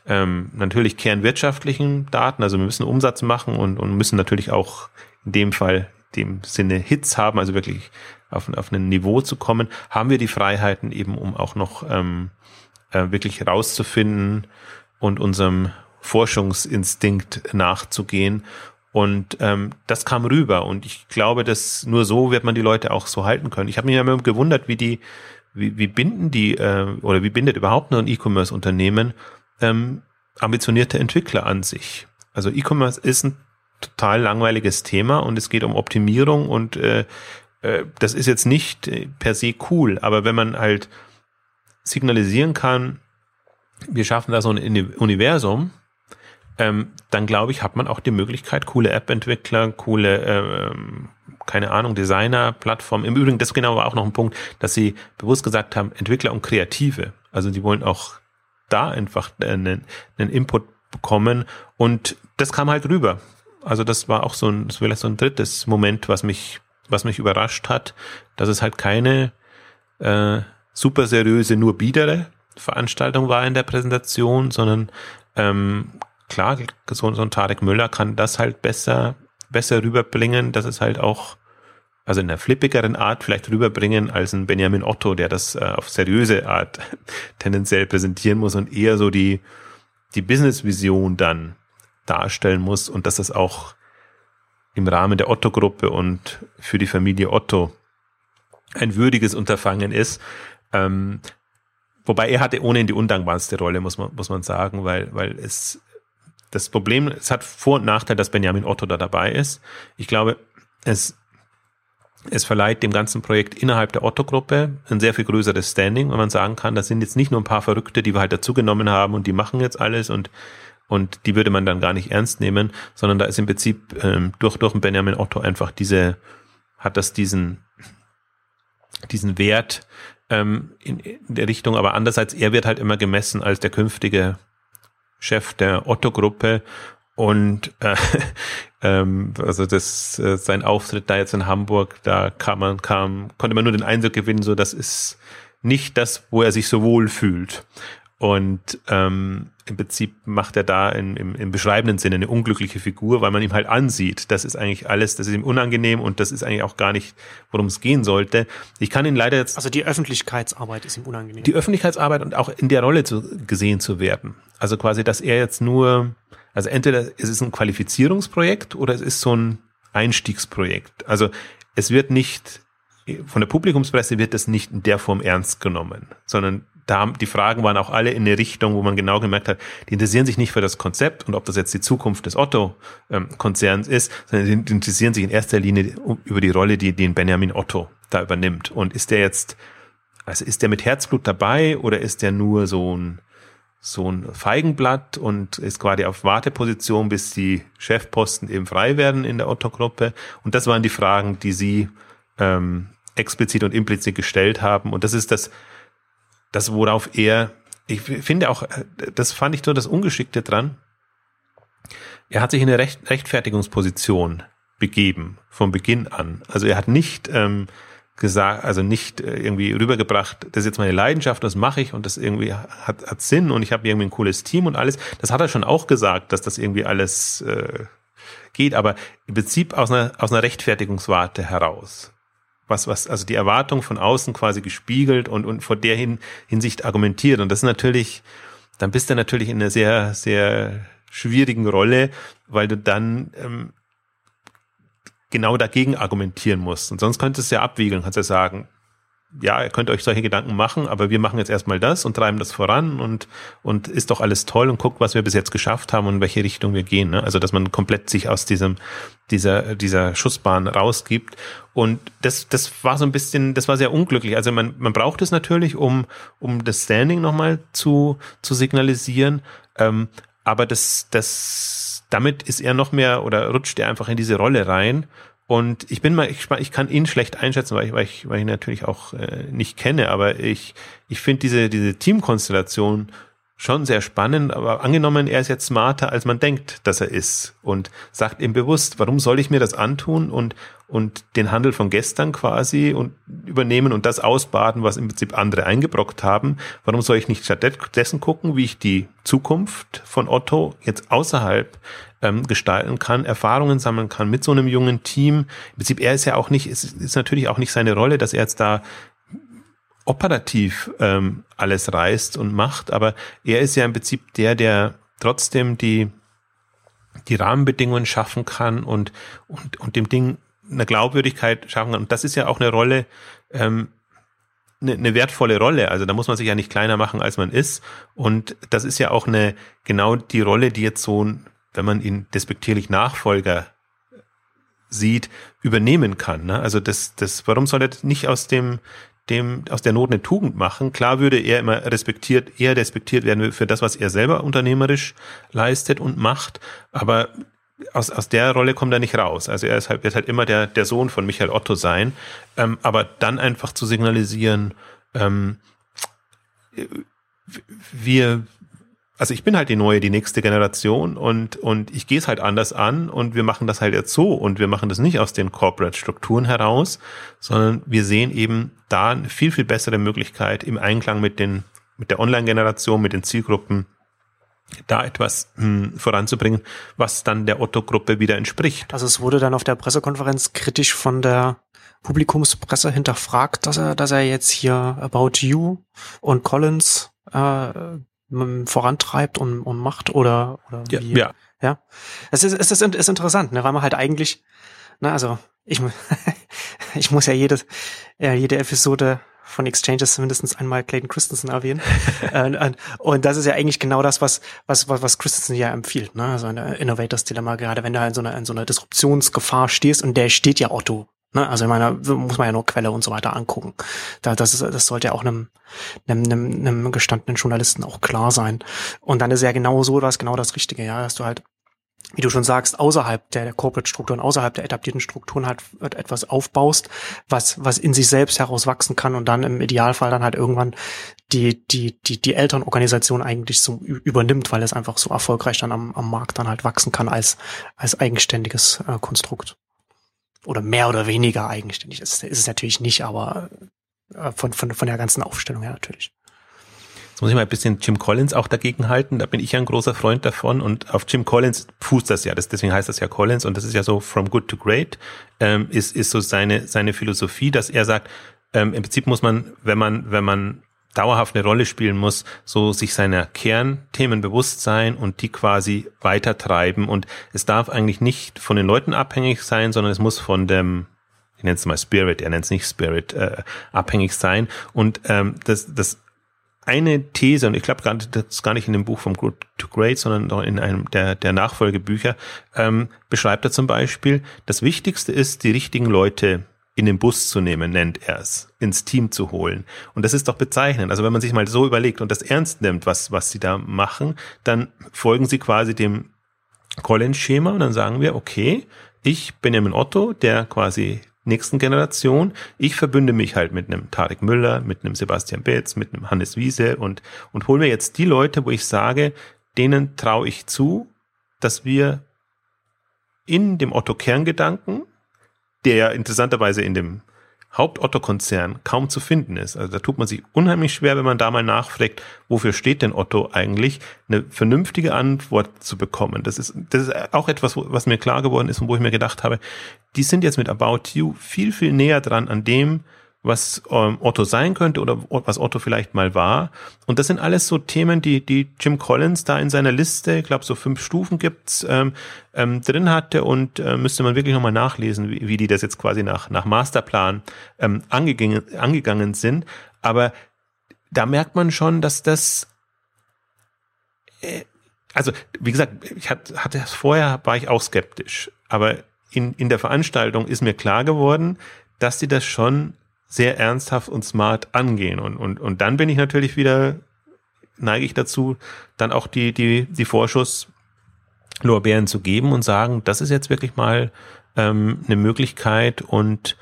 ähm, natürlich kernwirtschaftlichen Daten, also wir müssen Umsatz machen und, und müssen natürlich auch in dem Fall dem Sinne Hits haben, also wirklich auf, auf ein Niveau zu kommen, haben wir die Freiheiten eben, um auch noch ähm, äh, wirklich rauszufinden und unserem Forschungsinstinkt nachzugehen. Und ähm, das kam rüber. Und ich glaube, dass nur so wird man die Leute auch so halten können. Ich habe mich immer gewundert, wie die, wie, wie binden die äh, oder wie bindet überhaupt nur ein E-Commerce-Unternehmen ähm, ambitionierte Entwickler an sich. Also E-Commerce ist ein total langweiliges Thema und es geht um Optimierung und äh, äh, das ist jetzt nicht äh, per se cool, aber wenn man halt signalisieren kann, wir schaffen da so ein Universum, ähm, dann glaube ich, hat man auch die Möglichkeit, coole App-Entwickler, coole, äh, keine Ahnung, Designer, Plattformen. Im Übrigen, das genau war auch noch ein Punkt, dass sie bewusst gesagt haben, Entwickler und Kreative. Also die wollen auch da einfach einen, einen Input bekommen und das kam halt rüber. Also das war auch so ein, das vielleicht so ein drittes Moment, was mich, was mich überrascht hat, dass es halt keine äh, super seriöse, nur biedere Veranstaltung war in der Präsentation, sondern ähm, klar, so, so ein Tarek Müller kann das halt besser, besser rüberbringen, dass es halt auch, also in einer flippigeren Art vielleicht rüberbringen als ein Benjamin Otto, der das äh, auf seriöse Art tendenziell präsentieren muss und eher so die, die Business-Vision dann darstellen muss und dass das auch im Rahmen der Otto-Gruppe und für die Familie Otto ein würdiges Unterfangen ist. Ähm, wobei er hatte ohnehin die undankbarste Rolle, muss man, muss man sagen, weil, weil es das Problem, es hat Vor- und Nachteil, dass Benjamin Otto da dabei ist. Ich glaube, es, es verleiht dem ganzen Projekt innerhalb der Otto-Gruppe ein sehr viel größeres Standing, wenn man sagen kann, das sind jetzt nicht nur ein paar Verrückte, die wir halt dazugenommen haben und die machen jetzt alles und und die würde man dann gar nicht ernst nehmen, sondern da ist im Prinzip ähm, durch durch Benjamin Otto einfach diese hat das diesen diesen Wert ähm, in, in der Richtung, aber andererseits er wird halt immer gemessen als der künftige Chef der Otto-Gruppe und äh, ähm, also das äh, sein Auftritt da jetzt in Hamburg, da kam man kam konnte man nur den Eindruck gewinnen, so das ist nicht das, wo er sich so wohl fühlt. Und ähm, im Prinzip macht er da in, im, im beschreibenden Sinne eine unglückliche Figur, weil man ihm halt ansieht, das ist eigentlich alles, das ist ihm unangenehm und das ist eigentlich auch gar nicht, worum es gehen sollte. Ich kann ihn leider jetzt. Also die Öffentlichkeitsarbeit ist ihm unangenehm. Die Öffentlichkeitsarbeit und auch in der Rolle zu, gesehen zu werden. Also quasi, dass er jetzt nur, also entweder es ist ein Qualifizierungsprojekt oder es ist so ein Einstiegsprojekt. Also es wird nicht, von der Publikumspresse wird das nicht in der Form ernst genommen, sondern da die Fragen waren auch alle in eine Richtung, wo man genau gemerkt hat, die interessieren sich nicht für das Konzept und ob das jetzt die Zukunft des Otto-Konzerns ist, sondern die interessieren sich in erster Linie über die Rolle, die den Benjamin Otto da übernimmt. Und ist der jetzt, also ist der mit Herzblut dabei oder ist der nur so ein so ein Feigenblatt und ist quasi auf Warteposition, bis die Chefposten eben frei werden in der Otto-Gruppe. Und das waren die Fragen, die sie ähm, explizit und implizit gestellt haben. Und das ist das, das, worauf er, ich finde auch, das fand ich so das Ungeschickte dran. Er hat sich in eine Recht, Rechtfertigungsposition begeben, vom Beginn an. Also er hat nicht ähm, gesagt, also nicht äh, irgendwie rübergebracht, das ist jetzt meine Leidenschaft, das mache ich und das irgendwie hat, hat Sinn und ich habe irgendwie ein cooles Team und alles. Das hat er schon auch gesagt, dass das irgendwie alles äh, geht, aber im Prinzip aus einer, aus einer Rechtfertigungswarte heraus was, was, also die Erwartung von außen quasi gespiegelt und, und vor der hin, Hinsicht argumentiert. Und das ist natürlich, dann bist du natürlich in einer sehr, sehr schwierigen Rolle, weil du dann ähm, genau dagegen argumentieren musst. Und sonst könntest du ja abwiegeln, kannst ja sagen, ja, ihr könnt euch solche Gedanken machen, aber wir machen jetzt erstmal das und treiben das voran und, und ist doch alles toll und guckt, was wir bis jetzt geschafft haben und in welche Richtung wir gehen. Ne? Also, dass man komplett sich aus diesem, dieser, dieser Schussbahn rausgibt. Und das, das war so ein bisschen, das war sehr unglücklich. Also man, man braucht es natürlich, um, um das Standing nochmal zu, zu signalisieren. Ähm, aber das, das, damit ist er noch mehr oder rutscht er einfach in diese Rolle rein. Und ich bin mal, ich, ich kann ihn schlecht einschätzen, weil ich, weil ich, weil ich ihn natürlich auch äh, nicht kenne, aber ich, ich finde diese, diese Teamkonstellation schon sehr spannend, aber angenommen, er ist jetzt smarter, als man denkt, dass er ist und sagt ihm bewusst, warum soll ich mir das antun und, und den Handel von gestern quasi und übernehmen und das ausbaden, was im Prinzip andere eingebrockt haben. Warum soll ich nicht stattdessen gucken, wie ich die Zukunft von Otto jetzt außerhalb ähm, gestalten kann, Erfahrungen sammeln kann mit so einem jungen Team. Im Prinzip, er ist ja auch nicht, es ist natürlich auch nicht seine Rolle, dass er jetzt da operativ ähm, alles reißt und macht, aber er ist ja im Prinzip der, der trotzdem die, die Rahmenbedingungen schaffen kann und, und, und dem Ding eine Glaubwürdigkeit schaffen kann. Und das ist ja auch eine Rolle, ähm, eine, eine wertvolle Rolle. Also da muss man sich ja nicht kleiner machen, als man ist. Und das ist ja auch eine, genau die Rolle, die jetzt so, wenn man ihn despektierlich Nachfolger sieht, übernehmen kann. Ne? Also das, das, warum soll er nicht aus dem, dem aus der Not eine Tugend machen. Klar würde er immer respektiert, eher respektiert werden für das, was er selber unternehmerisch leistet und macht, aber aus, aus der Rolle kommt er nicht raus. Also er ist halt, wird halt immer der, der Sohn von Michael Otto sein, ähm, aber dann einfach zu signalisieren, ähm, wir, also ich bin halt die neue, die nächste Generation und, und ich gehe es halt anders an und wir machen das halt jetzt so und wir machen das nicht aus den Corporate-Strukturen heraus, sondern wir sehen eben da eine viel, viel bessere Möglichkeit im Einklang mit den, mit der Online-Generation, mit den Zielgruppen, da etwas hm, voranzubringen, was dann der Otto-Gruppe wieder entspricht. Also es wurde dann auf der Pressekonferenz kritisch von der Publikumspresse hinterfragt, dass er, dass er jetzt hier About You und Collins äh, vorantreibt und, und macht oder, oder ja, wie? Ja. Ja. Es ist, es ist, ist interessant, ne, weil man halt eigentlich, ne, also ich, ich muss ja jedes, ja, jede Episode von Exchanges mindestens einmal Clayton Christensen erwähnen. Äh, und das ist ja eigentlich genau das, was, was, was Christensen ja empfiehlt, ne? Also ein Innovators Dilemma, gerade wenn du halt in so einer, in so einer Disruptionsgefahr stehst und der steht ja Otto Ne? Also ich meine, muss man ja nur Quelle und so weiter angucken. Da, das, ist, das sollte ja auch einem, einem, einem, einem gestandenen Journalisten auch klar sein. Und dann ist ja genau so was genau das Richtige, ja, dass du halt wie du schon sagst, außerhalb der, Corporate-Strukturen, außerhalb der etablierten Strukturen halt etwas aufbaust, was, was in sich selbst heraus wachsen kann und dann im Idealfall dann halt irgendwann die, die, die, die Elternorganisation eigentlich so übernimmt, weil es einfach so erfolgreich dann am, am Markt dann halt wachsen kann als, als eigenständiges äh, Konstrukt oder mehr oder weniger eigenständig. Das ist es natürlich nicht, aber äh, von, von, von der ganzen Aufstellung her natürlich. Jetzt muss ich mal ein bisschen Jim Collins auch dagegen halten. Da bin ich ja ein großer Freund davon und auf Jim Collins fußt das ja. Das, deswegen heißt das ja Collins und das ist ja so from good to great, ähm, ist, ist so seine, seine Philosophie, dass er sagt, ähm, im Prinzip muss man, wenn man, wenn man dauerhaft eine Rolle spielen muss, so sich seiner Kernthemen bewusst sein und die quasi weitertreiben. Und es darf eigentlich nicht von den Leuten abhängig sein, sondern es muss von dem, ich nenne es mal Spirit, er nennt es nicht Spirit, äh, abhängig sein. Und ähm, das, das eine These, und ich glaube gar, das ist gar nicht in dem Buch vom Good to Great, sondern in einem der, der Nachfolgebücher, ähm, beschreibt er zum Beispiel, das Wichtigste ist, die richtigen Leute in den Bus zu nehmen, nennt er es, ins Team zu holen. Und das ist doch bezeichnend. Also wenn man sich mal so überlegt und das ernst nimmt, was, was sie da machen, dann folgen sie quasi dem Collins-Schema und dann sagen wir, okay, ich Benjamin Otto, der quasi nächsten Generation, ich verbünde mich halt mit einem Tarek Müller, mit einem Sebastian Betz, mit einem Hannes Wiese und, und hol mir jetzt die Leute, wo ich sage, denen traue ich zu, dass wir in dem Otto-Kerngedanken der ja interessanterweise in dem Haupt-Otto-Konzern kaum zu finden ist. Also da tut man sich unheimlich schwer, wenn man da mal nachfragt, wofür steht denn Otto eigentlich, eine vernünftige Antwort zu bekommen. Das ist, das ist auch etwas, was mir klar geworden ist und wo ich mir gedacht habe, die sind jetzt mit About You viel, viel näher dran an dem, was ähm, Otto sein könnte oder was Otto vielleicht mal war. Und das sind alles so Themen, die, die Jim Collins da in seiner Liste, ich glaube so fünf Stufen gibt's ähm, ähm, drin hatte und äh, müsste man wirklich nochmal nachlesen, wie, wie die das jetzt quasi nach, nach Masterplan ähm, angegangen, angegangen sind. Aber da merkt man schon, dass das äh, also wie gesagt, ich hatte, hatte vorher war ich auch skeptisch, aber in, in der Veranstaltung ist mir klar geworden, dass sie das schon sehr ernsthaft und smart angehen. Und, und, und dann bin ich natürlich wieder, neige ich dazu, dann auch die, die, die Vorschusslorbeeren zu geben und sagen, das ist jetzt wirklich mal ähm, eine Möglichkeit und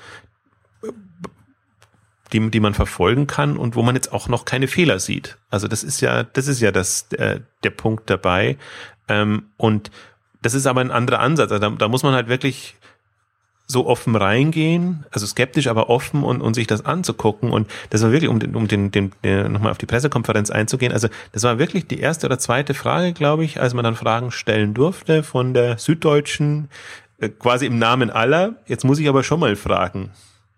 die, die man verfolgen kann und wo man jetzt auch noch keine Fehler sieht. Also das ist ja, das ist ja das, äh, der Punkt dabei. Ähm, und das ist aber ein anderer Ansatz. Also da, da muss man halt wirklich so offen reingehen, also skeptisch, aber offen und, und sich das anzugucken. Und das war wirklich, um, den, um den, den, den nochmal auf die Pressekonferenz einzugehen, also das war wirklich die erste oder zweite Frage, glaube ich, als man dann Fragen stellen durfte von der Süddeutschen, äh, quasi im Namen aller. Jetzt muss ich aber schon mal fragen,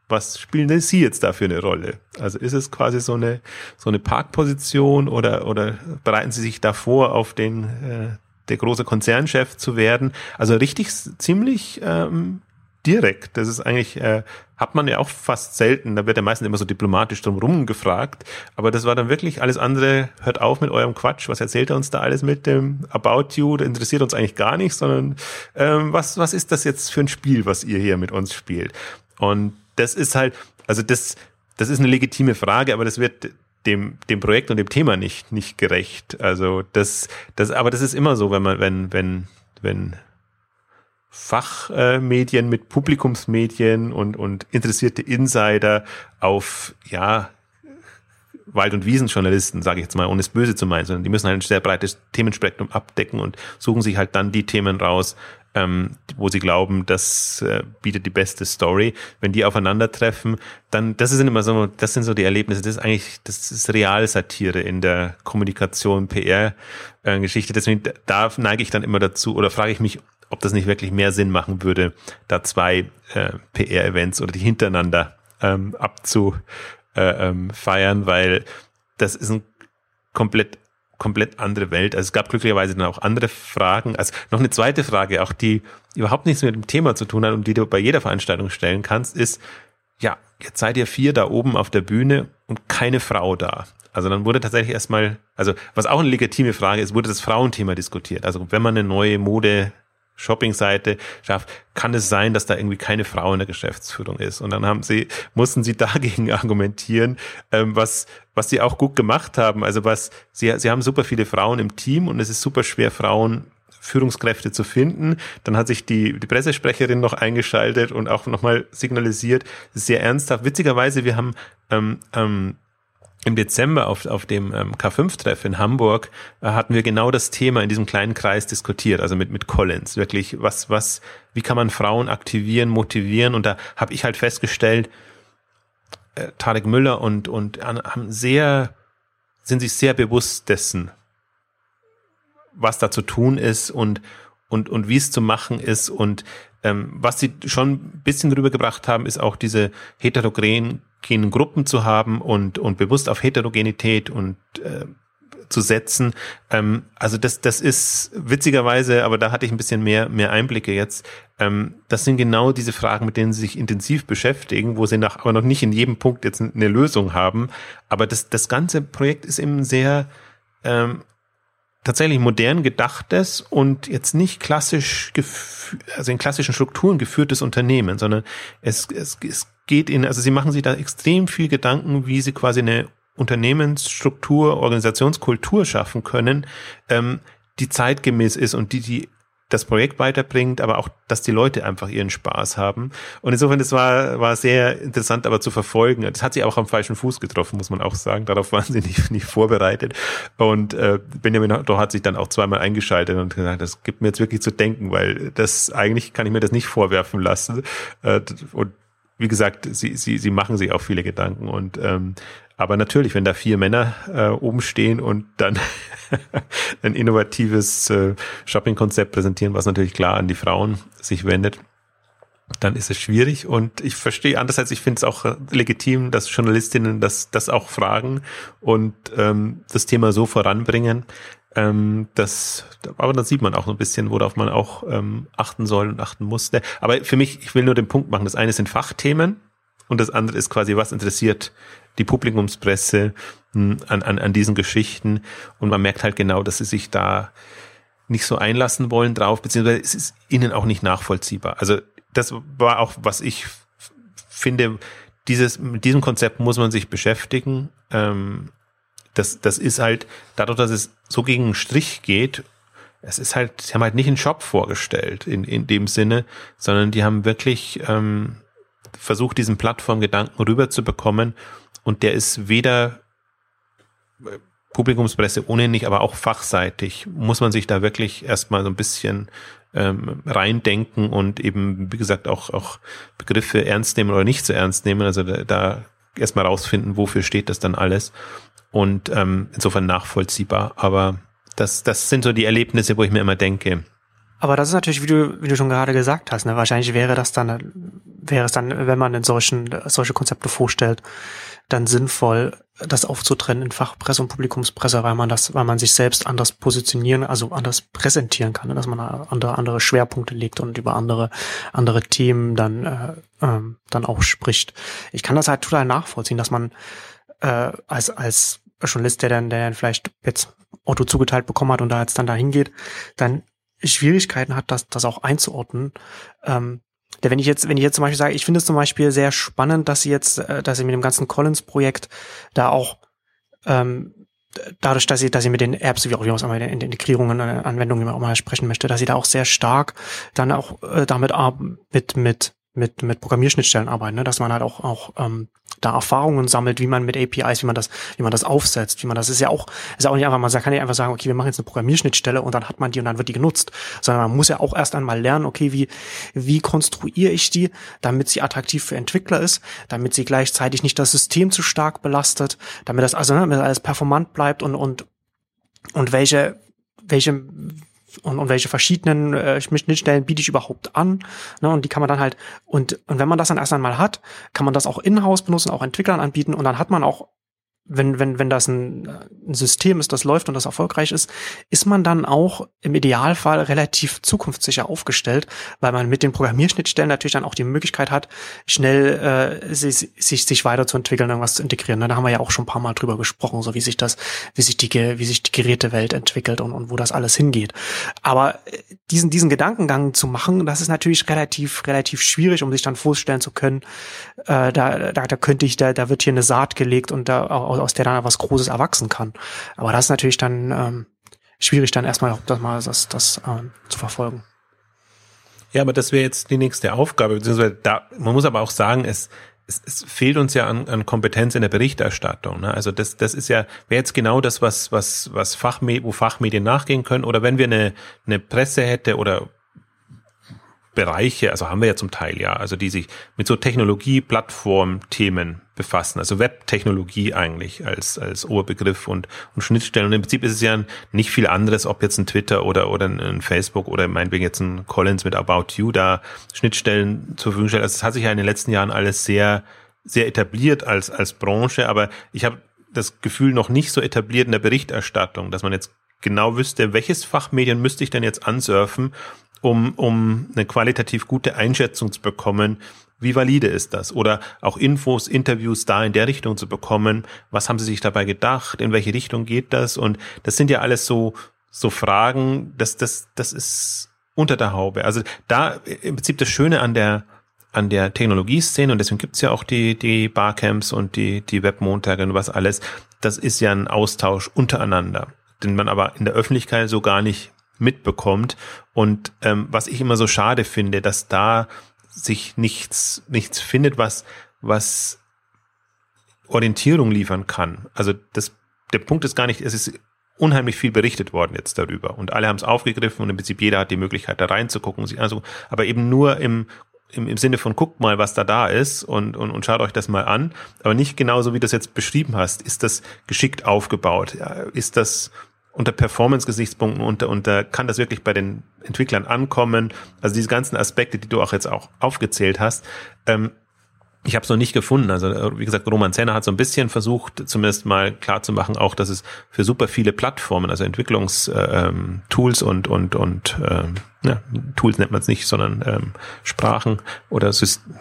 was spielen denn Sie jetzt da für eine Rolle? Also ist es quasi so eine, so eine Parkposition oder, oder bereiten Sie sich davor auf den, äh, der große Konzernchef zu werden? Also richtig ziemlich ähm, direkt. Das ist eigentlich, äh, hat man ja auch fast selten. Da wird ja meistens immer so diplomatisch drumherum gefragt. Aber das war dann wirklich alles andere. Hört auf mit eurem Quatsch. Was erzählt er uns da alles mit dem About You? Das interessiert uns eigentlich gar nicht, sondern ähm, was, was ist das jetzt für ein Spiel, was ihr hier mit uns spielt? Und das ist halt, also das, das ist eine legitime Frage, aber das wird dem, dem Projekt und dem Thema nicht, nicht gerecht. Also das, das, aber das ist immer so, wenn man, wenn, wenn, wenn Fachmedien mit Publikumsmedien und, und interessierte Insider auf, ja, Wald- und Wiesenjournalisten, sage ich jetzt mal, ohne es böse zu meinen, sondern die müssen halt ein sehr breites Themenspektrum abdecken und suchen sich halt dann die Themen raus, ähm, wo sie glauben, das äh, bietet die beste Story. Wenn die aufeinandertreffen, dann, das sind immer so, das sind so die Erlebnisse. Das ist eigentlich, das ist Realsatire in der Kommunikation, PR-Geschichte. Äh, Deswegen, da neige ich dann immer dazu oder frage ich mich, ob das nicht wirklich mehr Sinn machen würde, da zwei äh, PR-Events oder die hintereinander ähm, abzufeiern, äh, ähm, weil das ist ein komplett komplett andere Welt. Also es gab glücklicherweise dann auch andere Fragen. Also noch eine zweite Frage, auch die überhaupt nichts mit dem Thema zu tun hat und die du bei jeder Veranstaltung stellen kannst, ist, ja, jetzt seid ihr vier da oben auf der Bühne und keine Frau da. Also dann wurde tatsächlich erstmal, also was auch eine legitime Frage ist, wurde das Frauenthema diskutiert. Also wenn man eine neue Mode Shopping-Seite schafft, kann es sein, dass da irgendwie keine Frau in der Geschäftsführung ist. Und dann haben sie, mussten sie dagegen argumentieren, ähm, was, was sie auch gut gemacht haben. Also was, sie, sie haben super viele Frauen im Team und es ist super schwer, Frauen Führungskräfte zu finden. Dann hat sich die, die Pressesprecherin noch eingeschaltet und auch nochmal signalisiert, sehr ernsthaft. Witzigerweise, wir haben ähm, ähm, im Dezember auf, auf dem ähm, K5-Treff in Hamburg äh, hatten wir genau das Thema in diesem kleinen Kreis diskutiert, also mit, mit Collins. Wirklich, was, was, wie kann man Frauen aktivieren, motivieren? Und da habe ich halt festgestellt, äh, Tarek Müller und, und haben sehr, sind sich sehr bewusst dessen, was da zu tun ist und, und, und wie es zu machen ist. Und ähm, was sie schon ein bisschen rübergebracht haben, ist auch diese heterogenen Gruppen zu haben und, und bewusst auf Heterogenität und äh, zu setzen. Ähm, also das, das ist witzigerweise, aber da hatte ich ein bisschen mehr, mehr Einblicke jetzt. Ähm, das sind genau diese Fragen, mit denen sie sich intensiv beschäftigen, wo sie nach, aber noch nicht in jedem Punkt jetzt eine Lösung haben. Aber das, das ganze Projekt ist eben sehr ähm, tatsächlich modern gedachtes und jetzt nicht klassisch, also in klassischen Strukturen geführtes Unternehmen, sondern es, es, es geht in, also sie machen sich da extrem viel Gedanken, wie sie quasi eine Unternehmensstruktur, Organisationskultur schaffen können, ähm, die zeitgemäß ist und die die das Projekt weiterbringt, aber auch, dass die Leute einfach ihren Spaß haben. Und insofern, das war, war sehr interessant, aber zu verfolgen. Das hat sie auch am falschen Fuß getroffen, muss man auch sagen. Darauf waren sie nicht, nicht vorbereitet. Und äh, Benjamin doch hat sich dann auch zweimal eingeschaltet und gesagt, das gibt mir jetzt wirklich zu denken, weil das eigentlich kann ich mir das nicht vorwerfen lassen. Äh, und wie gesagt, sie, sie, sie machen sich auch viele Gedanken und ähm, aber natürlich, wenn da vier Männer äh, oben stehen und dann ein innovatives äh, Shopping-Konzept präsentieren, was natürlich klar an die Frauen sich wendet, dann ist es schwierig. Und ich verstehe andererseits, ich finde es auch legitim, dass Journalistinnen das, das auch fragen und ähm, das Thema so voranbringen. Ähm, das, aber dann sieht man auch so ein bisschen, worauf man auch ähm, achten soll und achten muss. Aber für mich, ich will nur den Punkt machen, das eine sind Fachthemen und das andere ist quasi, was interessiert die Publikumspresse hm, an, an, an diesen Geschichten. Und man merkt halt genau, dass sie sich da nicht so einlassen wollen drauf, beziehungsweise es ist ihnen auch nicht nachvollziehbar. Also das war auch, was ich finde, dieses, mit diesem Konzept muss man sich beschäftigen. Ähm, das, das ist halt, dadurch, dass es so gegen einen Strich geht, es ist halt, sie haben halt nicht einen Shop vorgestellt in, in dem Sinne, sondern die haben wirklich ähm, versucht, diesen Plattformgedanken rüberzubekommen und der ist weder äh, Publikumspresse nicht, aber auch fachseitig muss man sich da wirklich erstmal so ein bisschen ähm, reindenken und eben, wie gesagt, auch, auch Begriffe ernst nehmen oder nicht so ernst nehmen. Also da, da erstmal rausfinden, wofür steht das dann alles. Und ähm, insofern nachvollziehbar. Aber das, das sind so die Erlebnisse, wo ich mir immer denke, aber das ist natürlich, wie du, wie du schon gerade gesagt hast, ne? wahrscheinlich wäre das dann, wäre es dann, wenn man in solchen, solche Konzepte vorstellt, dann sinnvoll, das aufzutrennen in Fachpresse und Publikumspresse, weil man das, weil man sich selbst anders positionieren, also anders präsentieren kann, ne? dass man andere, andere Schwerpunkte legt und über andere, andere Themen dann, äh, ähm, dann auch spricht. Ich kann das halt total nachvollziehen, dass man äh, als, als Journalist, der dann, der dann vielleicht jetzt Otto zugeteilt bekommen hat und da jetzt dann dahin geht, dann Schwierigkeiten hat, das, das auch einzuordnen. Ähm, wenn ich jetzt, wenn ich jetzt zum Beispiel sage, ich finde es zum Beispiel sehr spannend, dass sie jetzt, äh, dass sie mit dem ganzen Collins-Projekt da auch ähm, dadurch, dass sie, dass sie mit den Apps, wie auch, immer, in den Integrierungen, äh, Anwendungen, wie man auch mal sprechen möchte, dass sie da auch sehr stark dann auch äh, damit mit, mit mit, mit Programmierschnittstellen arbeiten, ne? dass man halt auch, auch ähm, da Erfahrungen sammelt, wie man mit APIs, wie man das, wie man das aufsetzt, wie man das ist ja auch, ist ja auch nicht einfach, man kann ja einfach sagen, okay, wir machen jetzt eine Programmierschnittstelle und dann hat man die und dann wird die genutzt, sondern man muss ja auch erst einmal lernen, okay, wie, wie konstruiere ich die, damit sie attraktiv für Entwickler ist, damit sie gleichzeitig nicht das System zu stark belastet, damit das also, ne, damit alles performant bleibt und, und, und welche, welche und, und welche verschiedenen äh, Schnittstellen biete ich überhaupt an. Ne, und die kann man dann halt, und, und wenn man das dann erst einmal hat, kann man das auch in-house benutzen, auch Entwicklern anbieten und dann hat man auch wenn, wenn, wenn das ein, ein System ist, das läuft und das erfolgreich ist, ist man dann auch im Idealfall relativ zukunftssicher aufgestellt, weil man mit den Programmierschnittstellen natürlich dann auch die Möglichkeit hat, schnell äh, sich, sich, sich weiterzuentwickeln, irgendwas zu integrieren. Da haben wir ja auch schon ein paar Mal drüber gesprochen, so wie sich das, wie sich die, wie sich die Gerätewelt entwickelt und, und wo das alles hingeht. Aber äh, diesen, diesen Gedankengang zu machen, das ist natürlich relativ, relativ schwierig, um sich dann vorstellen zu können, äh, da, da, da könnte ich, da, da wird hier eine Saat gelegt und da auch aus der dann was Großes erwachsen kann. Aber das ist natürlich dann ähm, schwierig, dann erstmal das mal das, das ähm, zu verfolgen. Ja, aber das wäre jetzt die nächste Aufgabe, beziehungsweise da, man muss aber auch sagen, es, es, es fehlt uns ja an, an Kompetenz in der Berichterstattung. Ne? Also das, das ist ja, wäre jetzt genau das, was, was, was Fachme wo Fachmedien nachgehen können. Oder wenn wir eine, eine Presse hätte oder Bereiche, also haben wir ja zum Teil ja, also die sich mit so Technologie, Plattform-Themen befassen, also Webtechnologie eigentlich als, als Oberbegriff und, und Schnittstellen. Und im Prinzip ist es ja nicht viel anderes, ob jetzt ein Twitter oder, oder ein Facebook oder meinetwegen jetzt ein Collins mit About You da Schnittstellen zur Verfügung stellt. Also es hat sich ja in den letzten Jahren alles sehr, sehr etabliert als, als Branche, aber ich habe das Gefühl noch nicht so etabliert in der Berichterstattung, dass man jetzt genau wüsste, welches Fachmedien müsste ich denn jetzt ansurfen, um, um eine qualitativ gute Einschätzung zu bekommen, wie valide ist das? Oder auch Infos, Interviews da in der Richtung zu bekommen. Was haben Sie sich dabei gedacht? In welche Richtung geht das? Und das sind ja alles so, so Fragen, das, das, das ist unter der Haube. Also da im Prinzip das Schöne an der, an der Technologieszene und deswegen gibt's ja auch die, die Barcamps und die, die Webmontage und was alles. Das ist ja ein Austausch untereinander, den man aber in der Öffentlichkeit so gar nicht mitbekommt. Und ähm, was ich immer so schade finde, dass da sich nichts, nichts findet, was, was Orientierung liefern kann. Also das, der Punkt ist gar nicht, es ist unheimlich viel berichtet worden jetzt darüber und alle haben es aufgegriffen und im Prinzip jeder hat die Möglichkeit da reinzugucken, sich also, aber eben nur im, im, im Sinne von guckt mal, was da da ist und, und, und schaut euch das mal an, aber nicht genauso, wie du das jetzt beschrieben hast. Ist das geschickt aufgebaut? Ist das unter Performance-Gesichtspunkten unter, unter, kann das wirklich bei den Entwicklern ankommen? Also diese ganzen Aspekte, die du auch jetzt auch aufgezählt hast, ähm, ich habe es noch nicht gefunden. Also äh, wie gesagt, Roman Zenner hat so ein bisschen versucht, zumindest mal klar zu machen, auch dass es für super viele Plattformen, also Entwicklungstools ähm, und und und ähm, ja, Tools nennt man es nicht, sondern ähm, Sprachen oder System,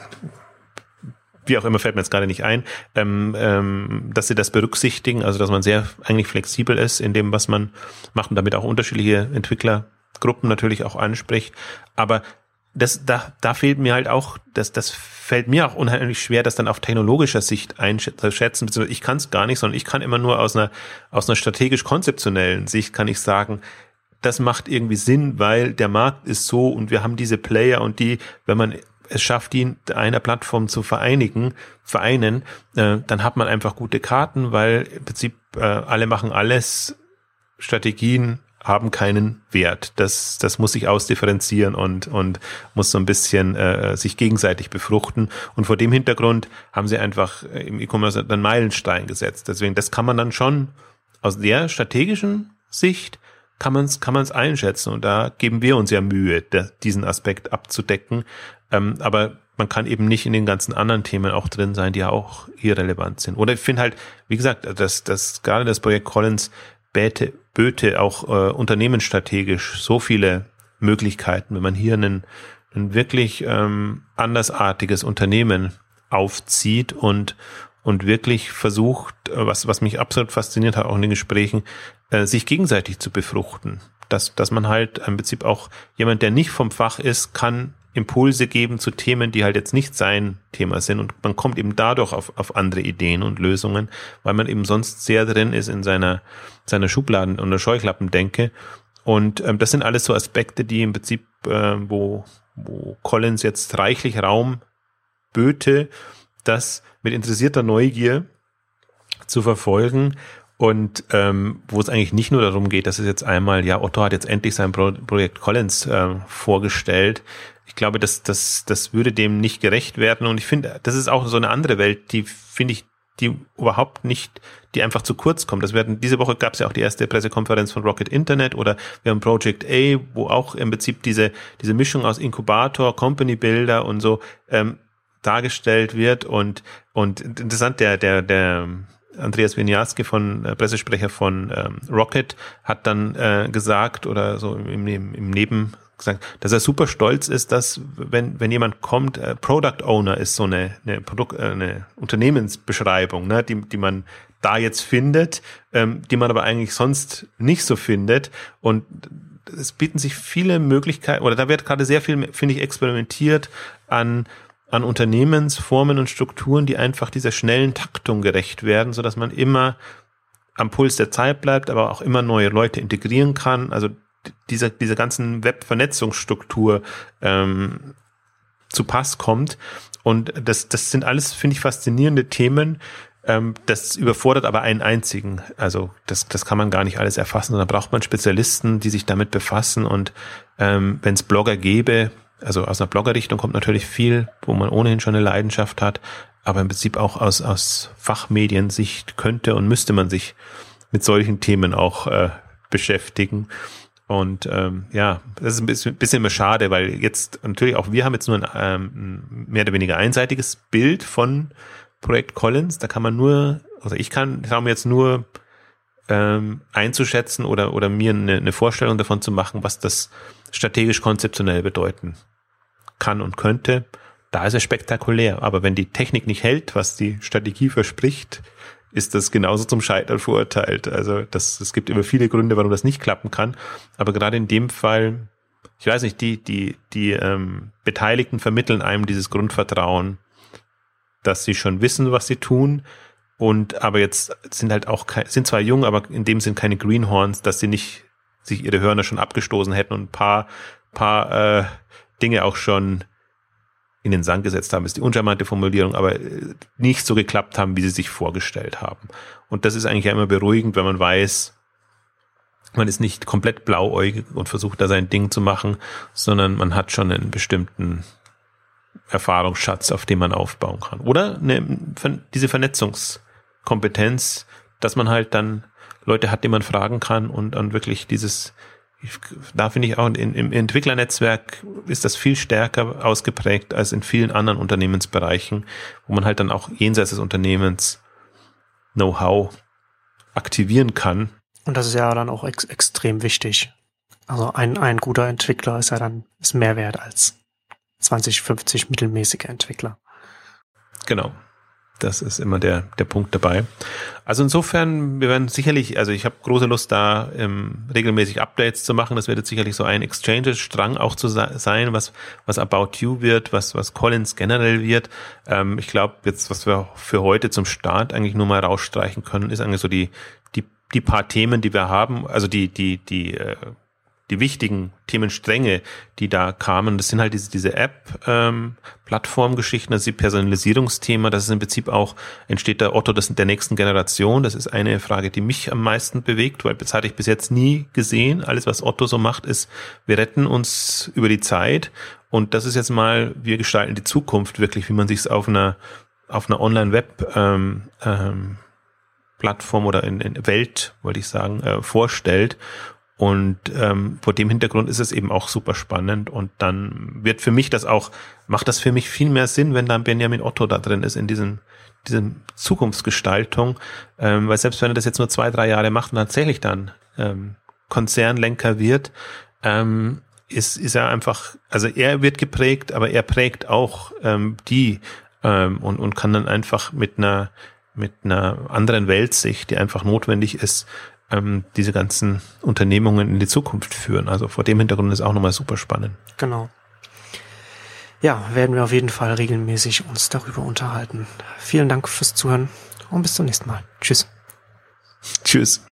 wie auch immer fällt mir jetzt gerade nicht ein, ähm, ähm, dass sie das berücksichtigen, also dass man sehr eigentlich flexibel ist in dem, was man macht und damit auch unterschiedliche Entwicklergruppen natürlich auch anspricht. Aber das, da, da fehlt mir halt auch, das, das fällt mir auch unheimlich schwer, das dann auf technologischer Sicht einschätzen, beziehungsweise ich kann es gar nicht, sondern ich kann immer nur aus einer, aus einer strategisch-konzeptionellen Sicht kann ich sagen, das macht irgendwie Sinn, weil der Markt ist so und wir haben diese Player und die, wenn man es schafft, in einer Plattform zu vereinigen, vereinen, äh, dann hat man einfach gute Karten, weil im Prinzip äh, alle machen alles, Strategien haben keinen Wert. Das, das muss sich ausdifferenzieren und, und muss so ein bisschen äh, sich gegenseitig befruchten. Und vor dem Hintergrund haben sie einfach im E-Commerce einen Meilenstein gesetzt. Deswegen, das kann man dann schon aus der strategischen Sicht kann man es kann man's einschätzen. Und da geben wir uns ja Mühe, da, diesen Aspekt abzudecken. Ähm, aber man kann eben nicht in den ganzen anderen Themen auch drin sein, die ja auch irrelevant sind. Oder ich finde halt, wie gesagt, dass, dass gerade das Projekt Collins bäte, böte auch äh, unternehmensstrategisch so viele Möglichkeiten, wenn man hier einen, ein wirklich ähm, andersartiges Unternehmen aufzieht und und wirklich versucht, äh, was was mich absolut fasziniert hat auch in den Gesprächen, äh, sich gegenseitig zu befruchten. Dass dass man halt im Prinzip auch jemand, der nicht vom Fach ist, kann Impulse geben zu Themen, die halt jetzt nicht sein Thema sind. Und man kommt eben dadurch auf, auf andere Ideen und Lösungen, weil man eben sonst sehr drin ist in seiner, seiner Schubladen- und der Scheuklappendenke. Und ähm, das sind alles so Aspekte, die im Prinzip, äh, wo, wo Collins jetzt reichlich Raum böte, das mit interessierter Neugier zu verfolgen und ähm, wo es eigentlich nicht nur darum geht, dass es jetzt einmal, ja, Otto hat jetzt endlich sein Pro Projekt Collins äh, vorgestellt, ich glaube, das, das, das würde dem nicht gerecht werden. Und ich finde, das ist auch so eine andere Welt, die finde ich, die überhaupt nicht, die einfach zu kurz kommt. Das werden, diese Woche gab es ja auch die erste Pressekonferenz von Rocket Internet oder wir haben Project A, wo auch im Prinzip diese, diese Mischung aus Inkubator, Company Builder und so ähm, dargestellt wird. Und, und interessant, der, der, der Andreas Winiarski von äh, Pressesprecher von ähm, Rocket hat dann äh, gesagt oder so im, im, im Neben gesagt, dass er super stolz ist, dass wenn, wenn jemand kommt, äh, Product Owner ist so eine, eine, Produkt, äh, eine Unternehmensbeschreibung, ne, die, die man da jetzt findet, ähm, die man aber eigentlich sonst nicht so findet. Und es bieten sich viele Möglichkeiten, oder da wird gerade sehr viel, finde ich, experimentiert an an Unternehmensformen und Strukturen, die einfach dieser schnellen Taktung gerecht werden, so dass man immer am Puls der Zeit bleibt, aber auch immer neue Leute integrieren kann. Also dieser, dieser ganzen Web-Vernetzungsstruktur ähm, zu Pass kommt. Und das, das sind alles, finde ich, faszinierende Themen. Ähm, das überfordert aber einen einzigen. Also das, das kann man gar nicht alles erfassen. Da braucht man Spezialisten, die sich damit befassen. Und ähm, wenn es Blogger gäbe, also aus einer Bloggerrichtung kommt natürlich viel, wo man ohnehin schon eine Leidenschaft hat, aber im Prinzip auch aus, aus Fachmediensicht könnte und müsste man sich mit solchen Themen auch äh, beschäftigen. Und ähm, ja, das ist ein bisschen, bisschen immer schade, weil jetzt natürlich auch wir haben jetzt nur ein ähm, mehr oder weniger einseitiges Bild von Projekt Collins. Da kann man nur, also ich kann, ich habe jetzt nur ähm, einzuschätzen oder, oder mir eine, eine Vorstellung davon zu machen, was das strategisch konzeptionell bedeuten kann und könnte. Da ist es spektakulär. Aber wenn die Technik nicht hält, was die Strategie verspricht, ist das genauso zum Scheitern verurteilt. Also das, es gibt immer viele Gründe, warum das nicht klappen kann. Aber gerade in dem Fall, ich weiß nicht, die, die, die ähm, Beteiligten vermitteln einem dieses Grundvertrauen, dass sie schon wissen, was sie tun. Und aber jetzt sind halt auch sind zwar jung, aber in dem sind keine Greenhorns, dass sie nicht sich ihre Hörner schon abgestoßen hätten und ein paar, paar äh, Dinge auch schon in den Sand gesetzt haben, ist die uncharmante Formulierung, aber äh, nicht so geklappt haben, wie sie sich vorgestellt haben. Und das ist eigentlich immer beruhigend, wenn man weiß, man ist nicht komplett blauäugig und versucht da sein Ding zu machen, sondern man hat schon einen bestimmten Erfahrungsschatz, auf dem man aufbauen kann. Oder eine, diese Vernetzungskompetenz, dass man halt dann Leute hat, die man fragen kann und, und wirklich dieses da finde ich auch in, im Entwicklernetzwerk ist das viel stärker ausgeprägt als in vielen anderen Unternehmensbereichen, wo man halt dann auch jenseits des Unternehmens Know-how aktivieren kann. Und das ist ja dann auch ex extrem wichtig. Also ein, ein guter Entwickler ist ja dann ist mehr wert als 20, 50 mittelmäßige Entwickler. Genau. Das ist immer der, der Punkt dabei. Also insofern, wir werden sicherlich, also ich habe große Lust da ähm, regelmäßig Updates zu machen. Das wird jetzt sicherlich so ein Exchanges-Strang auch zu sein, was, was About You wird, was, was Collins generell wird. Ähm, ich glaube, jetzt, was wir für heute zum Start eigentlich nur mal rausstreichen können, ist eigentlich so die, die, die paar Themen, die wir haben, also die, die, die äh, die wichtigen Themenstränge, die da kamen. Das sind halt diese, diese App-Plattform-Geschichten, ähm, also die Personalisierungsthema. Das ist im Prinzip auch, entsteht der Otto das der nächsten Generation. Das ist eine Frage, die mich am meisten bewegt, weil das hatte ich bis jetzt nie gesehen. Alles, was Otto so macht, ist, wir retten uns über die Zeit. Und das ist jetzt mal, wir gestalten die Zukunft wirklich, wie man sich es auf einer, auf einer Online-Web ähm, ähm, Plattform oder in, in Welt, wollte ich sagen, äh, vorstellt. Und ähm, vor dem Hintergrund ist es eben auch super spannend. Und dann wird für mich das auch, macht das für mich viel mehr Sinn, wenn dann Benjamin Otto da drin ist in diesem, diesem Zukunftsgestaltung. Ähm, weil selbst wenn er das jetzt nur zwei, drei Jahre macht und tatsächlich dann ähm, Konzernlenker wird, ähm, ist, ist er einfach, also er wird geprägt, aber er prägt auch ähm, die ähm, und, und kann dann einfach mit einer mit einer anderen Weltsicht, die einfach notwendig ist, ähm, diese ganzen Unternehmungen in die Zukunft führen. Also vor dem Hintergrund ist auch nochmal super spannend. Genau. Ja, werden wir auf jeden Fall regelmäßig uns darüber unterhalten. Vielen Dank fürs Zuhören und bis zum nächsten Mal. Tschüss. Tschüss.